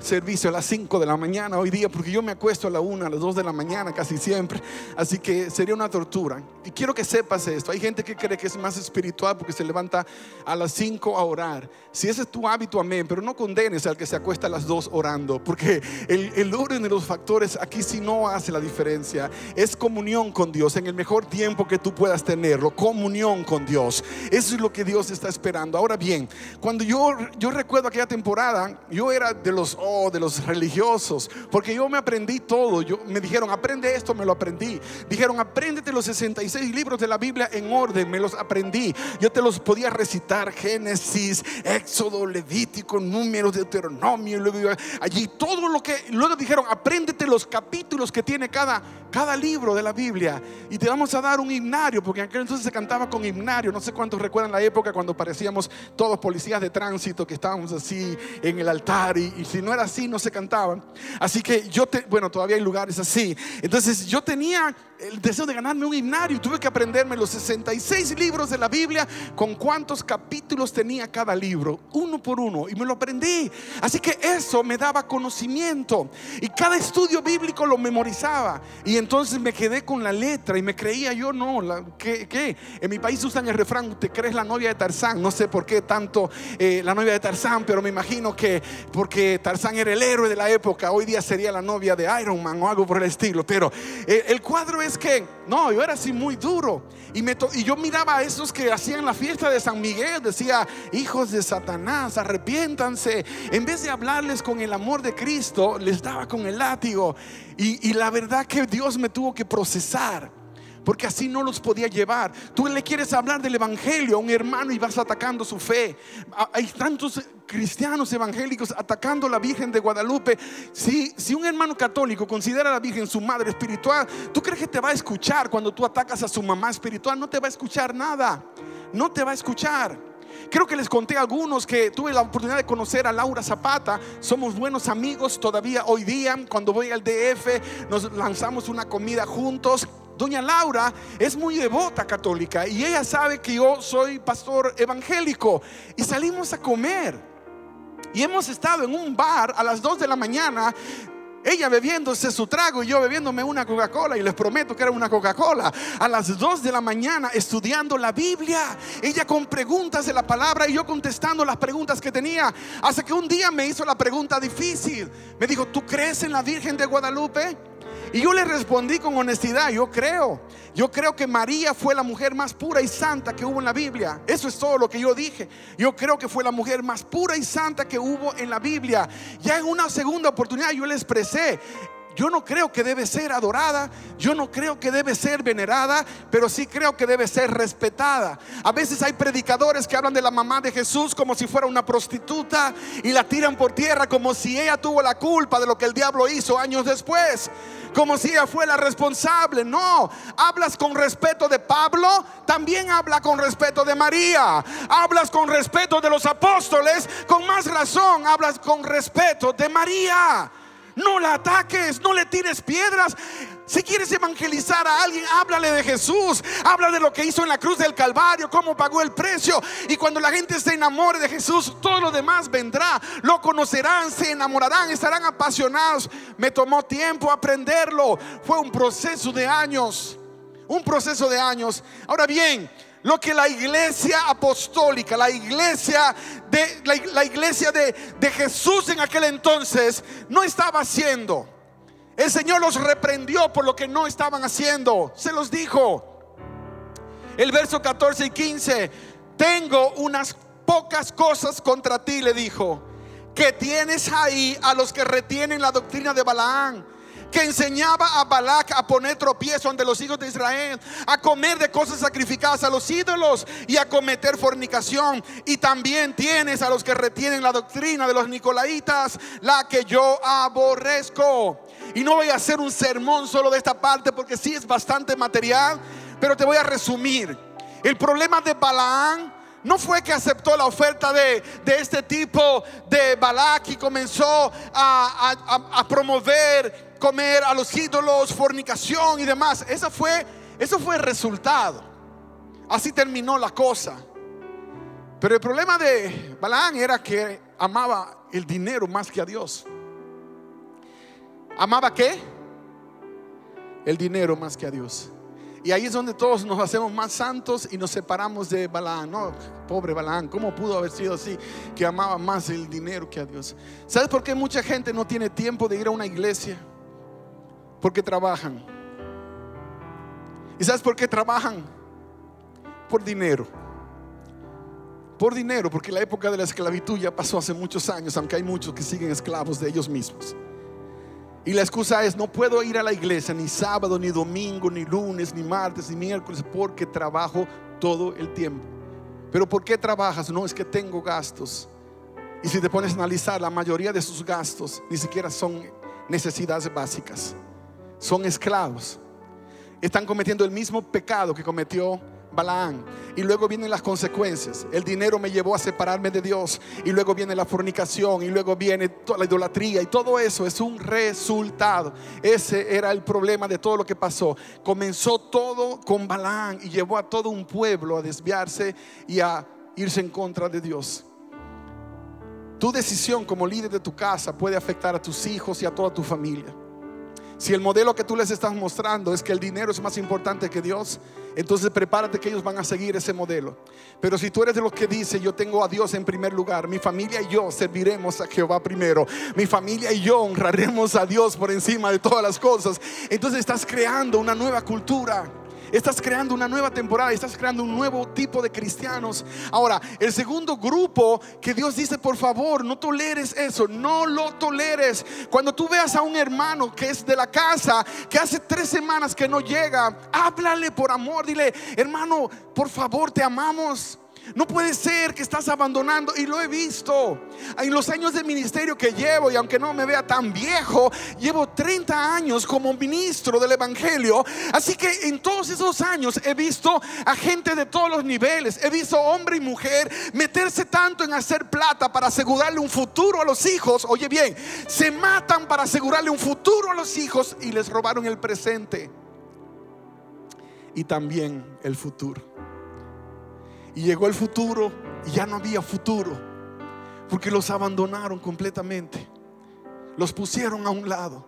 servicio a las 5 de la mañana hoy día, porque yo me acuesto a la 1, a las 2 de la mañana casi siempre. Así que sería una tortura. Y quiero que sepas esto. Hay gente que cree que es más espiritual porque se levanta a las 5 a orar. Si ese es tu hábito, amén. Pero no condenes al que se acuesta a las 2 orando. Porque el, el orden de los factores aquí sí no hace la diferencia. Es comunión con Dios en el mejor tiempo que tú puedas tenerlo, comunión con Dios. Eso es lo que Dios está esperando. Ahora bien, cuando yo, yo recuerdo aquella temporada, yo era de los, oh, de los religiosos, porque yo me aprendí todo. Yo, me dijeron, aprende esto, me lo aprendí. Dijeron, apréndete los 66 libros de la Biblia en orden, me los aprendí. Yo te los podía recitar, Génesis, Éxodo, Levítico, Números, Deuteronomio, allí todo lo que, luego dijeron, apréndete los capítulos que tiene cada, cada libro de la Biblia y te vamos a dar un himnario, porque en aquel entonces se cantaba con himnario. No sé cuántos recuerdan la época cuando parecíamos todos policías de tránsito que estábamos así en el altar y, si no era así no se cantaban. Así que yo, te, bueno, todavía hay lugares así. Entonces yo tenía el deseo de ganarme un himnario y tuve que aprenderme los 66 libros de la Biblia con cuántos capítulos tenía cada libro, uno por uno, y me lo aprendí. Así que eso me daba conocimiento y cada estudio bíblico lo memorizaba y entonces me quedé con la letra y me creía yo, no, la, ¿qué, En mi país usan el refrán, te crees la novia de Tarzán, no sé por qué tanto eh, la novia de Tarzán, pero me imagino que porque Tarzán era el héroe de la época, hoy día sería la novia de Iron Man o algo por el estilo, pero eh, el cuadro es que, no, yo era así muy duro. Y, me y yo miraba a esos que hacían la fiesta de San Miguel, decía, hijos de Satanás, arrepiéntanse. En vez de hablarles con el amor de Cristo, les daba con el látigo. Y, y la verdad que Dios me tuvo que procesar porque así no los podía llevar. Tú le quieres hablar del Evangelio a un hermano y vas atacando su fe. Hay tantos cristianos evangélicos atacando a la Virgen de Guadalupe. Si, si un hermano católico considera a la Virgen su madre espiritual, ¿tú crees que te va a escuchar cuando tú atacas a su mamá espiritual? No te va a escuchar nada. No te va a escuchar. Creo que les conté a algunos que tuve la oportunidad de conocer a Laura Zapata. Somos buenos amigos todavía hoy día. Cuando voy al DF nos lanzamos una comida juntos. Doña Laura es muy devota católica y ella sabe que yo soy pastor evangélico y salimos a comer. Y hemos estado en un bar a las 2 de la mañana ella bebiéndose su trago y yo bebiéndome una Coca-Cola y les prometo que era una Coca-Cola. A las 2 de la mañana estudiando la Biblia. Ella con preguntas de la palabra y yo contestando las preguntas que tenía. Hasta que un día me hizo la pregunta difícil. Me dijo, ¿tú crees en la Virgen de Guadalupe? Y yo le respondí con honestidad, yo creo, yo creo que María fue la mujer más pura y santa que hubo en la Biblia. Eso es todo lo que yo dije. Yo creo que fue la mujer más pura y santa que hubo en la Biblia. Ya en una segunda oportunidad yo le expresé, yo no creo que debe ser adorada, yo no creo que debe ser venerada, pero sí creo que debe ser respetada. A veces hay predicadores que hablan de la mamá de Jesús como si fuera una prostituta y la tiran por tierra como si ella tuvo la culpa de lo que el diablo hizo años después como si ella fue la responsable. No, hablas con respeto de Pablo, también habla con respeto de María. Hablas con respeto de los apóstoles, con más razón hablas con respeto de María. No la ataques, no le tires piedras. Si quieres evangelizar a alguien, háblale de Jesús. Habla de lo que hizo en la cruz del Calvario, cómo pagó el precio. Y cuando la gente se enamore de Jesús, todo lo demás vendrá. Lo conocerán, se enamorarán, estarán apasionados. Me tomó tiempo aprenderlo. Fue un proceso de años. Un proceso de años. Ahora bien, lo que la iglesia apostólica, la iglesia de, la, iglesia de, de Jesús en aquel entonces no estaba haciendo. El Señor los reprendió por lo que no estaban haciendo. Se los dijo. El verso 14 y 15. Tengo unas pocas cosas contra ti, le dijo. Que tienes ahí a los que retienen la doctrina de Balaán que enseñaba a Balac a poner tropiezo ante los hijos de Israel, a comer de cosas sacrificadas a los ídolos y a cometer fornicación. Y también tienes a los que retienen la doctrina de los nicolaitas, la que yo aborrezco. Y no voy a hacer un sermón solo de esta parte porque sí es bastante material, pero te voy a resumir. El problema de Balaán no fue que aceptó la oferta de, este tipo de Balac y comenzó a, a promover comer a los ídolos, fornicación y demás. Esa fue, eso fue el resultado. Así terminó la cosa. Pero el problema de Balaán era que amaba el dinero más que a Dios. ¿Amaba qué? El dinero más que a Dios. Y ahí es donde todos nos hacemos más santos y nos separamos de Balaán. No, pobre Balaán, ¿cómo pudo haber sido así? Que amaba más el dinero que a Dios. ¿Sabes por qué mucha gente no tiene tiempo de ir a una iglesia? Porque trabajan. ¿Y sabes por qué trabajan? Por dinero. Por dinero, porque la época de la esclavitud ya pasó hace muchos años, aunque hay muchos que siguen esclavos de ellos mismos. Y la excusa es, no puedo ir a la iglesia ni sábado, ni domingo, ni lunes, ni martes, ni miércoles, porque trabajo todo el tiempo. Pero ¿por qué trabajas? No, es que tengo gastos. Y si te pones a analizar, la mayoría de sus gastos ni siquiera son necesidades básicas son esclavos. Están cometiendo el mismo pecado que cometió Balaán. Y luego vienen las consecuencias. El dinero me llevó a separarme de Dios. Y luego viene la fornicación. Y luego viene toda la idolatría. Y todo eso es un resultado. Ese era el problema de todo lo que pasó. Comenzó todo con Balaán. Y llevó a todo un pueblo a desviarse y a irse en contra de Dios. Tu decisión como líder de tu casa puede afectar a tus hijos y a toda tu familia. Si el modelo que tú les estás mostrando es que el dinero es más importante que Dios, entonces prepárate que ellos van a seguir ese modelo. Pero si tú eres de los que dice, yo tengo a Dios en primer lugar, mi familia y yo serviremos a Jehová primero, mi familia y yo honraremos a Dios por encima de todas las cosas, entonces estás creando una nueva cultura Estás creando una nueva temporada, estás creando un nuevo tipo de cristianos. Ahora, el segundo grupo que Dios dice, por favor, no toleres eso, no lo toleres. Cuando tú veas a un hermano que es de la casa, que hace tres semanas que no llega, háblale por amor, dile, hermano, por favor, te amamos. No puede ser que estás abandonando y lo he visto. En los años de ministerio que llevo y aunque no me vea tan viejo, llevo 30 años como ministro del Evangelio. Así que en todos esos años he visto a gente de todos los niveles. He visto hombre y mujer meterse tanto en hacer plata para asegurarle un futuro a los hijos. Oye bien, se matan para asegurarle un futuro a los hijos y les robaron el presente. y también el futuro. Y llegó el futuro y ya no había futuro, porque los abandonaron completamente. Los pusieron a un lado.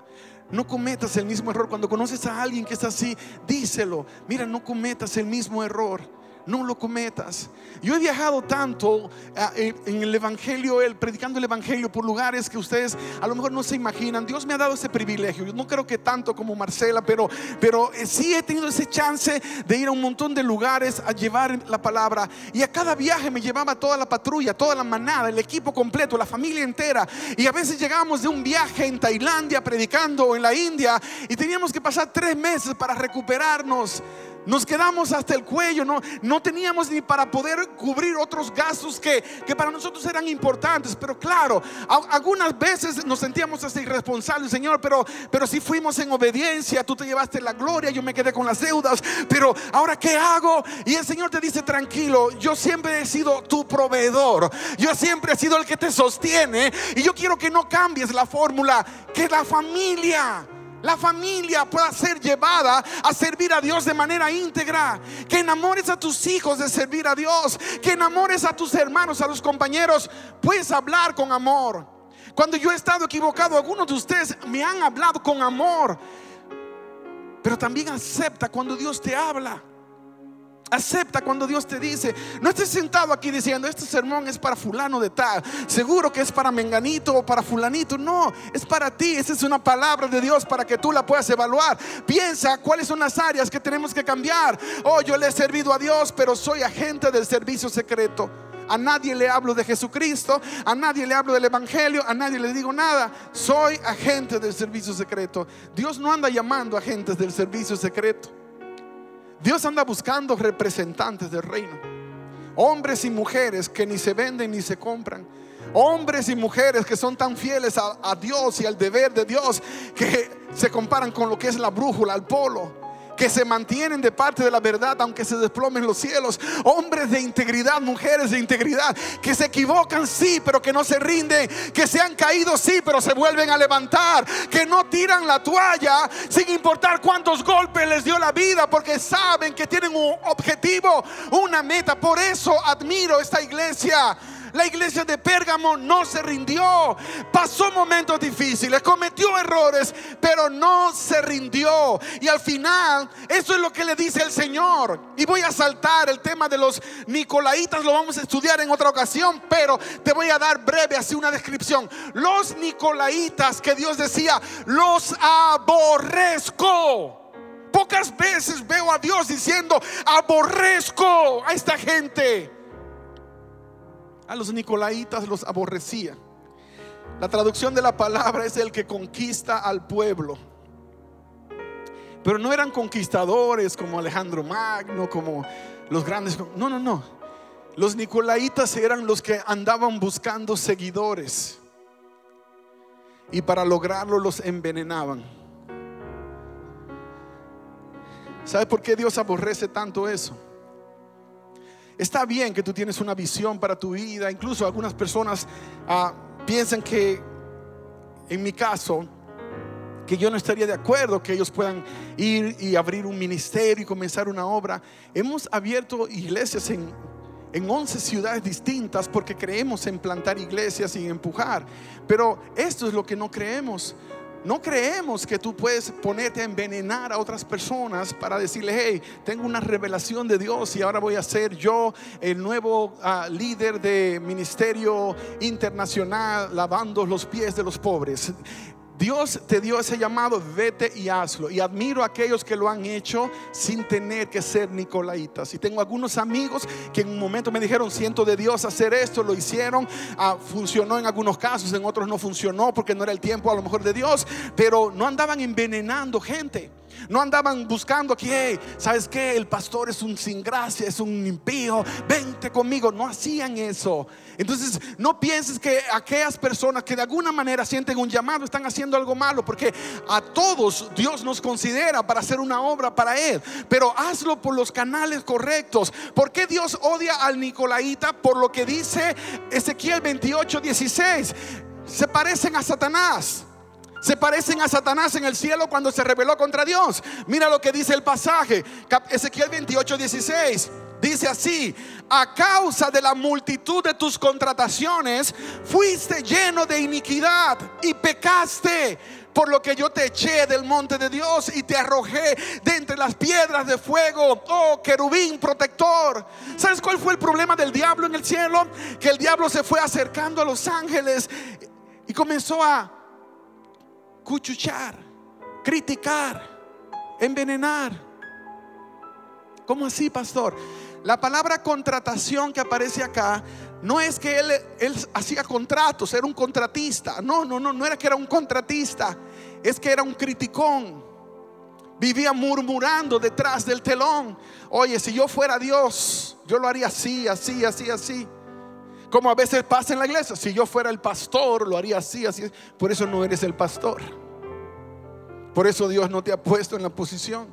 No cometas el mismo error. Cuando conoces a alguien que está así, díselo. Mira, no cometas el mismo error no lo cometas. Yo he viajado tanto ah, en el Evangelio, el, predicando el Evangelio por lugares que ustedes a lo mejor no se imaginan. Dios me ha dado ese privilegio. Yo no creo que tanto como Marcela, pero, pero eh, sí he tenido ese chance de ir a un montón de lugares a llevar la palabra. Y a cada viaje me llevaba toda la patrulla, toda la manada, el equipo completo, la familia entera. Y a veces llegábamos de un viaje en Tailandia predicando o en la India y teníamos que pasar tres meses para recuperarnos nos quedamos hasta el cuello, no, teníamos ni para poder cubrir otros gastos que, que para nosotros eran importantes. Pero claro, algunas veces nos sentíamos hasta irresponsables, Señor, pero, pero si fuimos en obediencia, tú te llevaste la gloria, yo me quedé con las deudas, pero ahora ¿qué hago? Y el Señor te dice, tranquilo, yo siempre he sido tu proveedor, yo siempre he sido el que te sostiene y yo quiero que no cambies la fórmula, que la familia la familia pueda ser llevada a servir a Dios de manera íntegra. Que enamores a tus hijos de servir a Dios. Que enamores a tus hermanos, a los compañeros. Puedes hablar con amor. Cuando yo he estado equivocado, algunos de ustedes me han hablado con amor. Pero también acepta cuando Dios te habla. Acepta cuando Dios te dice, no estés sentado aquí diciendo, este sermón es para fulano de tal, seguro que es para menganito o para fulanito, no, es para ti, esa es una palabra de Dios para que tú la puedas evaluar. Piensa cuáles son las áreas que tenemos que cambiar. Oh, yo le he servido a Dios, pero soy agente del servicio secreto. A nadie le hablo de Jesucristo, a nadie le hablo del Evangelio, a nadie le digo nada. Soy agente del servicio secreto. Dios no anda llamando agentes del servicio secreto. Dios anda buscando representantes del reino. Hombres y mujeres que ni se venden ni se compran. Hombres y mujeres que son tan fieles a, Dios y al deber de Dios que se comparan con lo que es la brújula, el polo que se mantienen de parte de la verdad aunque se desplomen los cielos. Hombres de integridad, mujeres de integridad, que se equivocan sí, pero que no se rinden, que se han caído sí, pero se vuelven a levantar, que no tiran la toalla sin importar cuántos golpes les dio la vida, porque saben que tienen un objetivo, una meta. Por eso admiro esta iglesia. La iglesia de Pérgamo no se rindió. Pasó momentos difíciles, cometió errores, pero no se rindió. Y al final, eso es lo que le dice el Señor. Y voy a saltar el tema de los Nicolaitas, lo vamos a estudiar en otra ocasión, pero te voy a dar breve así una descripción. Los Nicolaitas que Dios decía, los aborrezco. Pocas veces veo a Dios diciendo, aborrezco a esta gente. A los nicolaitas los aborrecía. La traducción de la palabra es el que conquista al pueblo. Pero no eran conquistadores como Alejandro Magno, como los grandes. No, no, no. Los nicolaitas eran los que andaban buscando seguidores. Y para lograrlo los envenenaban. ¿Sabe por qué Dios aborrece tanto eso? Está bien que tú tienes una visión para tu vida. Incluso algunas personas ah, piensan que, en mi caso, que yo no estaría de acuerdo que ellos puedan ir y abrir un ministerio y comenzar una obra. Hemos abierto iglesias en, en 11 ciudades distintas porque creemos en plantar iglesias y empujar. Pero esto es lo que no creemos. No creemos que tú puedes ponerte a envenenar a otras personas para decirle, hey, tengo una revelación de Dios y ahora voy a ser yo el nuevo ah, líder de ministerio internacional lavando los pies de los pobres. Dios te dio ese llamado, vete y hazlo. Y admiro a aquellos que lo han hecho sin tener que ser nicolaitas. Y tengo algunos amigos que en un momento me dijeron, siento de Dios hacer esto, lo hicieron, ah, funcionó en algunos casos, en otros no funcionó porque no era el tiempo a lo mejor de Dios, pero no andaban envenenando gente. No andaban buscando que, ¿sabes qué? El pastor es un sin gracia, es un impío, vente conmigo. No hacían eso. Entonces, no pienses que aquellas personas que de alguna manera sienten un llamado están haciendo algo malo, porque a todos Dios nos considera para hacer una obra para Él. Pero hazlo por los canales correctos. ¿Por qué Dios odia al Nicolaita? Por lo que dice Ezequiel 28, 16. Se parecen a Satanás se parecen a Satanás en el cielo cuando se rebeló contra Dios. Mira lo que dice el pasaje, Ezequiel 28, 16. Dice así, a causa de la multitud de tus contrataciones, fuiste lleno de iniquidad y pecaste por lo que yo te eché del monte de Dios y te arrojé de entre las piedras de fuego, oh querubín protector. ¿Sabes cuál fue el problema del diablo en el cielo? Que el diablo se fue acercando a los ángeles y comenzó a cuchuchar, criticar, envenenar. ¿Cómo así, pastor? La palabra contratación que aparece acá no es que él, él, hacía contratos, era un contratista. No, no, no, no era que era un contratista, es que era un criticón. Vivía murmurando detrás del telón. Oye, si yo fuera Dios, yo lo haría así, así, así, así. Como a veces pasa en la iglesia. Si yo fuera el pastor, lo haría así, así. Por eso no eres el pastor. Por eso Dios no te ha puesto en la posición.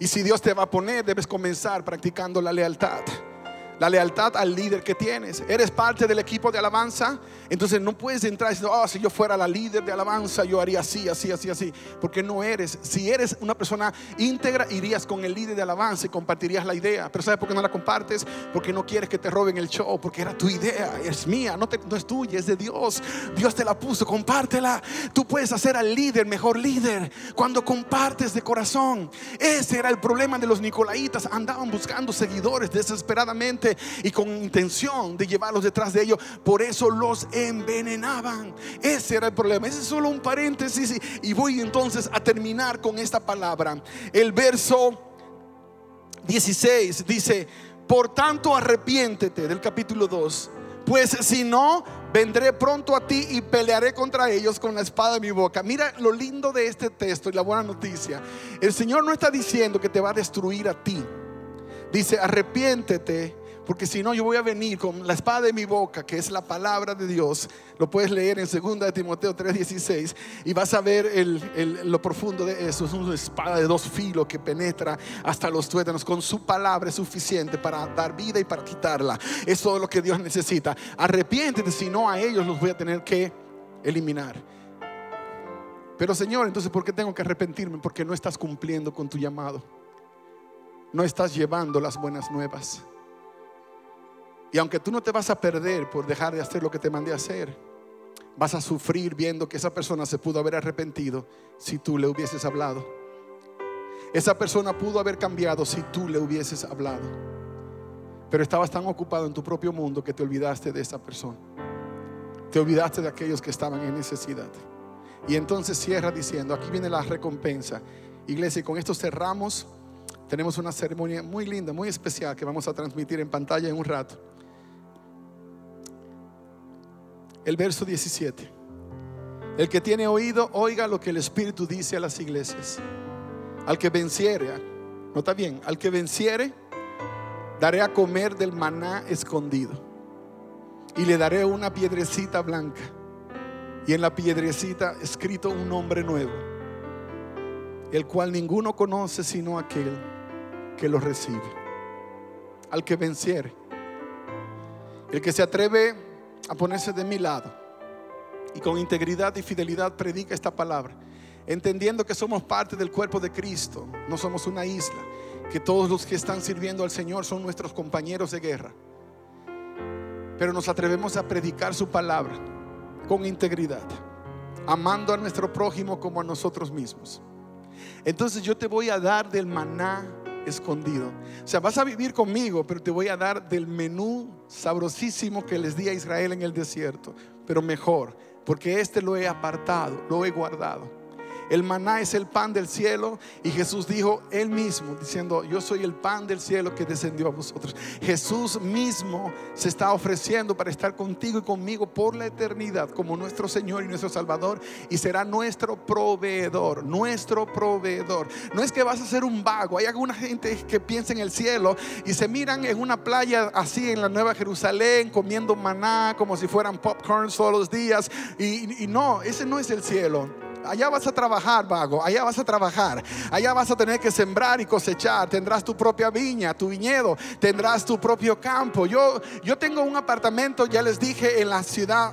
Y si Dios te va a poner, debes comenzar practicando la lealtad la lealtad al líder que tienes. Eres parte del equipo de alabanza, entonces no puedes entrar diciendo, oh, si yo fuera la líder de alabanza, yo haría así, así, así, así, porque no eres. Si eres una persona íntegra, irías con el líder de alabanza y compartirías la idea. Pero ¿sabes por qué no la compartes? Porque no quieres que te roben el show, porque era tu idea, es mía, no, no es tuya, es de Dios. Dios te la puso, compártela. Tú puedes hacer al líder mejor líder cuando compartes de corazón. Ese era el problema de los nicolaitas, andaban buscando seguidores desesperadamente y con intención de llevarlos detrás de ellos. Por eso los envenenaban. Ese era el problema. Ese es solo un paréntesis y voy entonces a terminar con esta palabra. El verso 16 dice, por tanto arrepiéntete del capítulo 2. Pues si no, vendré pronto a ti y pelearé contra ellos con la espada de mi boca. Mira lo lindo de este texto y la buena noticia. El Señor no está diciendo que te va a destruir a ti. Dice, arrepiéntete porque si no, yo voy a venir con la espada de mi boca, que es la palabra de Dios. Lo puedes leer en 2 de Timoteo 3:16 y vas a ver lo profundo de eso. Es una espada de dos filos que penetra hasta los tuétanos. Con su palabra es suficiente para dar vida y para quitarla. Es todo lo que Dios necesita. Arrepiéntete, si no a ellos los voy a tener que eliminar. Pero Señor, entonces, ¿por qué tengo que arrepentirme? Porque no estás cumpliendo con tu llamado. No estás llevando las buenas nuevas. Y aunque tú no te vas a perder por dejar de hacer lo que te mandé a hacer, vas a sufrir viendo que esa persona se pudo haber arrepentido si tú le hubieses hablado. Esa persona pudo haber cambiado si tú le hubieses hablado. Pero estabas tan ocupado en tu propio mundo que te olvidaste de esa persona. Te olvidaste de aquellos que estaban en necesidad. Y entonces cierra diciendo, aquí viene la recompensa. Iglesia, y con esto cerramos. Tenemos una ceremonia muy linda, muy especial que vamos a transmitir en pantalla en un rato. El verso 17. El que tiene oído, oiga lo que el Espíritu dice a las iglesias. Al que venciere, nota bien, al que venciere, daré a comer del maná escondido. Y le daré una piedrecita blanca. Y en la piedrecita escrito un nombre nuevo, el cual ninguno conoce sino aquel que lo recibe. Al que venciere. El que se atreve a ponerse de mi lado y con integridad y fidelidad predica esta palabra, entendiendo que somos parte del cuerpo de Cristo, no somos una isla, que todos los que están sirviendo al Señor son nuestros compañeros de guerra. Pero nos atrevemos a predicar su palabra con integridad, amando a nuestro prójimo como a nosotros mismos. Entonces yo te voy a dar del maná escondido. O sea, vas a vivir conmigo, pero te voy a dar del menú sabrosísimo que les di a Israel en el desierto, pero mejor, porque este lo he apartado, lo he guardado. El maná es el pan del cielo y Jesús dijo él mismo, diciendo, yo soy el pan del cielo que descendió a vosotros. Jesús mismo se está ofreciendo para estar contigo y conmigo por la eternidad como nuestro Señor y nuestro Salvador y será nuestro proveedor, nuestro proveedor. No es que vas a ser un vago, hay alguna gente que piensa en el cielo y se miran en una playa así en la Nueva Jerusalén comiendo maná como si fueran popcorn todos los días y, y no, ese no es el cielo allá vas a trabajar, vago, allá vas a trabajar, allá vas a tener que sembrar y cosechar, tendrás tu propia viña, tu viñedo, tendrás tu propio campo. Yo, yo tengo un apartamento, ya les dije, en la ciudad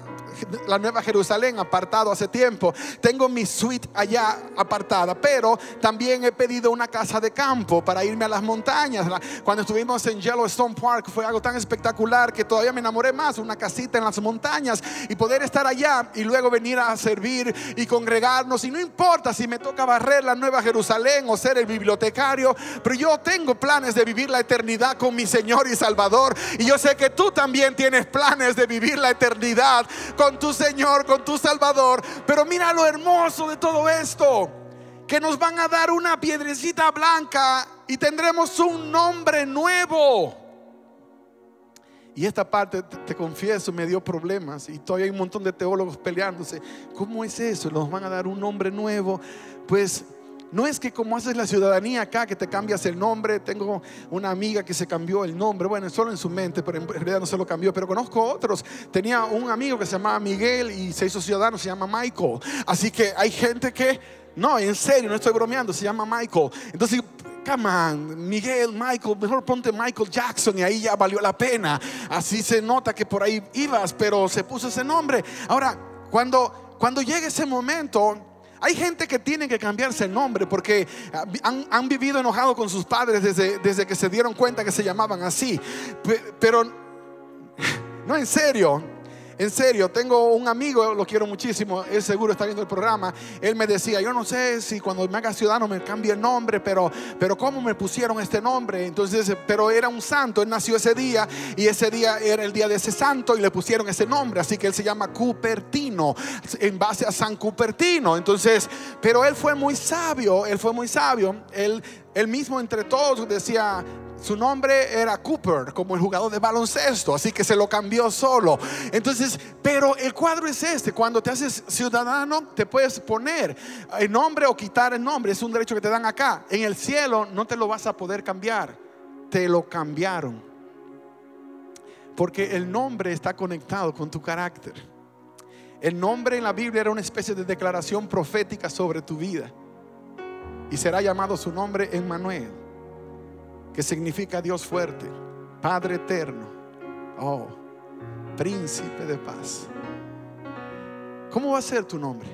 la Nueva Jerusalén apartado hace tiempo. Tengo mi suite allá apartada, pero también he pedido una casa de campo para irme a las montañas. Cuando estuvimos en Yellowstone Park fue algo tan espectacular que todavía me enamoré más, una casita en las montañas y poder estar allá y luego venir a servir y congregarnos. Y no importa si me toca barrer la Nueva Jerusalén o ser el bibliotecario, pero yo tengo planes de vivir la eternidad con mi Señor y Salvador. Y yo sé que tú también tienes planes de vivir la eternidad con tu Señor, con tu Salvador. Pero mira lo hermoso de todo esto, que nos van a dar una piedrecita blanca y tendremos un nombre nuevo. Y esta parte, te, confieso, me dio problemas. Y todavía hay un montón de teólogos peleándose. ¿Cómo es eso? ¿Nos van a dar un nombre nuevo? Pues no es que como haces la ciudadanía acá, que te cambias el nombre. Tengo una amiga que se cambió el nombre. Bueno, solo en su mente, pero en realidad no se lo cambió. Pero conozco otros. Tenía un amigo que se llamaba Miguel y se hizo ciudadano, se llama Michael. Así que hay gente que, no, en serio, no estoy bromeando, se llama Michael. Entonces, come on, Miguel, Michael, mejor ponte Michael Jackson y ahí ya valió la pena. Así se nota que por ahí ibas, pero se puso ese nombre. Ahora, cuando, cuando llegue ese momento, hay gente que tiene que cambiarse el nombre porque ah, han, vivido enojados con sus padres desde, desde que se dieron cuenta que se llamaban así. Pero, no en serio, en serio, tengo un amigo, lo quiero muchísimo, él seguro está viendo el programa. Él me decía, yo no sé si cuando me haga ciudadano me cambie el nombre, pero, pero ¿cómo me pusieron este nombre? Entonces, pero era un santo, él nació ese día y ese día era el día de ese santo y le pusieron ese nombre, así que él se llama Cupertino, en base a San Cupertino. Entonces, pero él fue muy sabio, él fue muy sabio, él, él mismo entre todos decía, su nombre era Cooper, como el jugador de baloncesto, así que se lo cambió solo. Entonces, pero el cuadro es este, cuando te haces ciudadano, te puedes poner el nombre o quitar el nombre, es un derecho que te dan acá. En el cielo no te lo vas a poder cambiar, te lo cambiaron. Porque el nombre está conectado con tu carácter. El nombre en la Biblia era una especie de declaración profética sobre tu vida. Y será llamado su nombre Emmanuel que significa Dios fuerte, Padre eterno, oh, príncipe de paz. ¿Cómo va a ser tu nombre?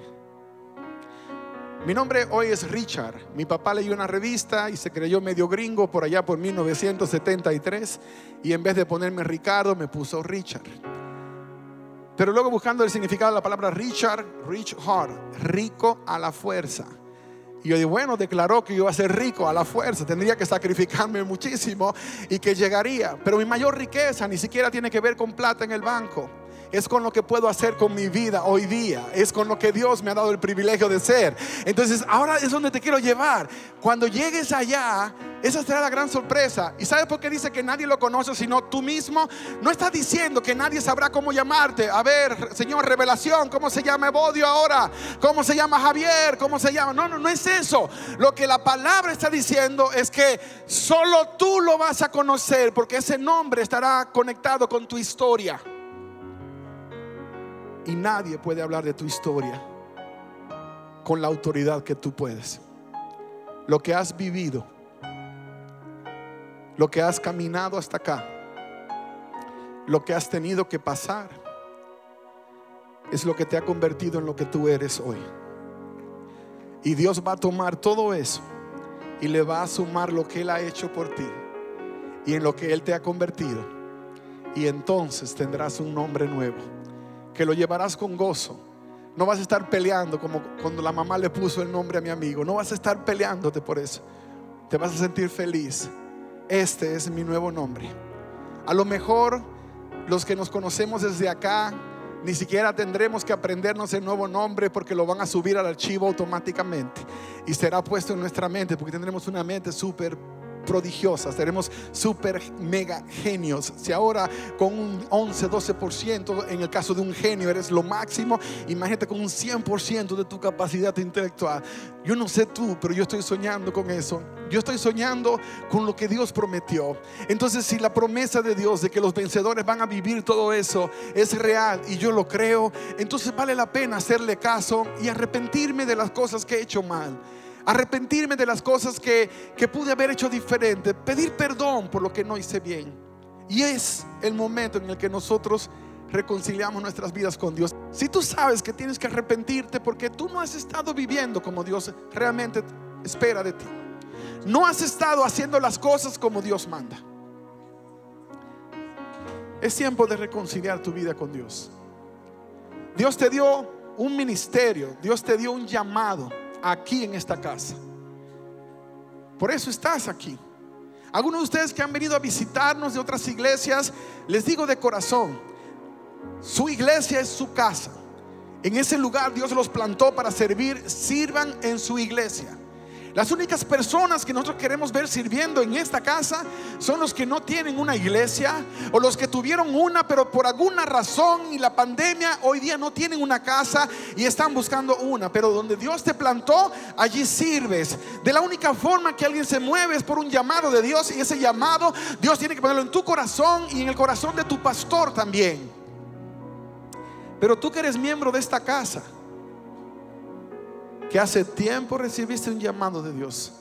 Mi nombre hoy es Richard. Mi papá leyó una revista y se creyó medio gringo por allá por 1973 y en vez de ponerme Ricardo me puso Richard. Pero luego buscando el significado de la palabra Richard, rich heart, rico a la fuerza. Y yo digo, bueno, declaró que yo iba a ser rico a la fuerza, tendría que sacrificarme muchísimo y que llegaría. Pero mi mayor riqueza ni siquiera tiene que ver con plata en el banco es con lo que puedo hacer con mi vida hoy día, es con lo que Dios me ha dado el privilegio de ser. Entonces, ahora es donde te quiero llevar. Cuando llegues allá, esa será la gran sorpresa. ¿Y sabes por qué dice que nadie lo conoce sino tú mismo? No está diciendo que nadie sabrá cómo llamarte. A ver, Señor, revelación, ¿cómo se llama Evodio ahora? ¿Cómo se llama Javier? ¿Cómo se llama? No, no, no es eso. Lo que la palabra está diciendo es que solo tú lo vas a conocer porque ese nombre estará conectado con tu historia. Y nadie puede hablar de tu historia con la autoridad que tú puedes. Lo que has vivido, lo que has caminado hasta acá, lo que has tenido que pasar, es lo que te ha convertido en lo que tú eres hoy. Y Dios va a tomar todo eso y le va a sumar lo que Él ha hecho por ti y en lo que Él te ha convertido. Y entonces tendrás un nombre nuevo que lo llevarás con gozo. No vas a estar peleando como cuando la mamá le puso el nombre a mi amigo. No vas a estar peleándote por eso. Te vas a sentir feliz. Este es mi nuevo nombre. A lo mejor los que nos conocemos desde acá, ni siquiera tendremos que aprendernos el nuevo nombre porque lo van a subir al archivo automáticamente y será puesto en nuestra mente porque tendremos una mente súper prodigiosas, seremos super mega genios. Si ahora con un 11, 12% en el caso de un genio eres lo máximo, imagínate con un 100% de tu capacidad intelectual. Yo no sé tú, pero yo estoy soñando con eso. Yo estoy soñando con lo que Dios prometió. Entonces, si la promesa de Dios de que los vencedores van a vivir todo eso es real y yo lo creo, entonces vale la pena hacerle caso y arrepentirme de las cosas que he hecho mal arrepentirme de las cosas que, pude haber hecho diferente, pedir perdón por lo que no hice bien. Y es el momento en el que nosotros reconciliamos nuestras vidas con Dios. Si tú sabes que tienes que arrepentirte porque tú no has estado viviendo como Dios realmente espera de ti. No has estado haciendo las cosas como Dios manda. Es tiempo de reconciliar tu vida con Dios. Dios te dio un ministerio, Dios te dio un llamado aquí en esta casa. Por eso estás aquí. Algunos de ustedes que han venido a visitarnos de otras iglesias, les digo de corazón, su iglesia es su casa. En ese lugar Dios los plantó para servir, sirvan en su iglesia. Las únicas personas que nosotros queremos ver sirviendo en esta casa son los que no tienen una iglesia o los que tuvieron una pero por alguna razón y la pandemia hoy día no tienen una casa y están buscando una. Pero donde Dios te plantó, allí sirves. De la única forma que alguien se mueve es por un llamado de Dios y ese llamado Dios tiene que ponerlo en tu corazón y en el corazón de tu pastor también. Pero tú que eres miembro de esta casa, que hace tiempo recibiste un llamado de Dios,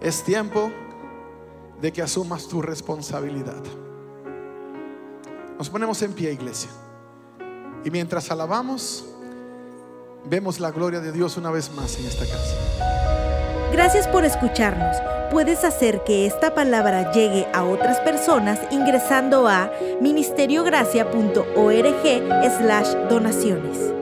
es tiempo de que asumas tu responsabilidad. Nos ponemos en pie, iglesia. Y mientras alabamos, vemos la gloria de Dios una vez más en esta casa. Gracias por escucharnos. Puedes hacer que esta palabra llegue a otras personas ingresando a ministeriogracia.org slash donaciones.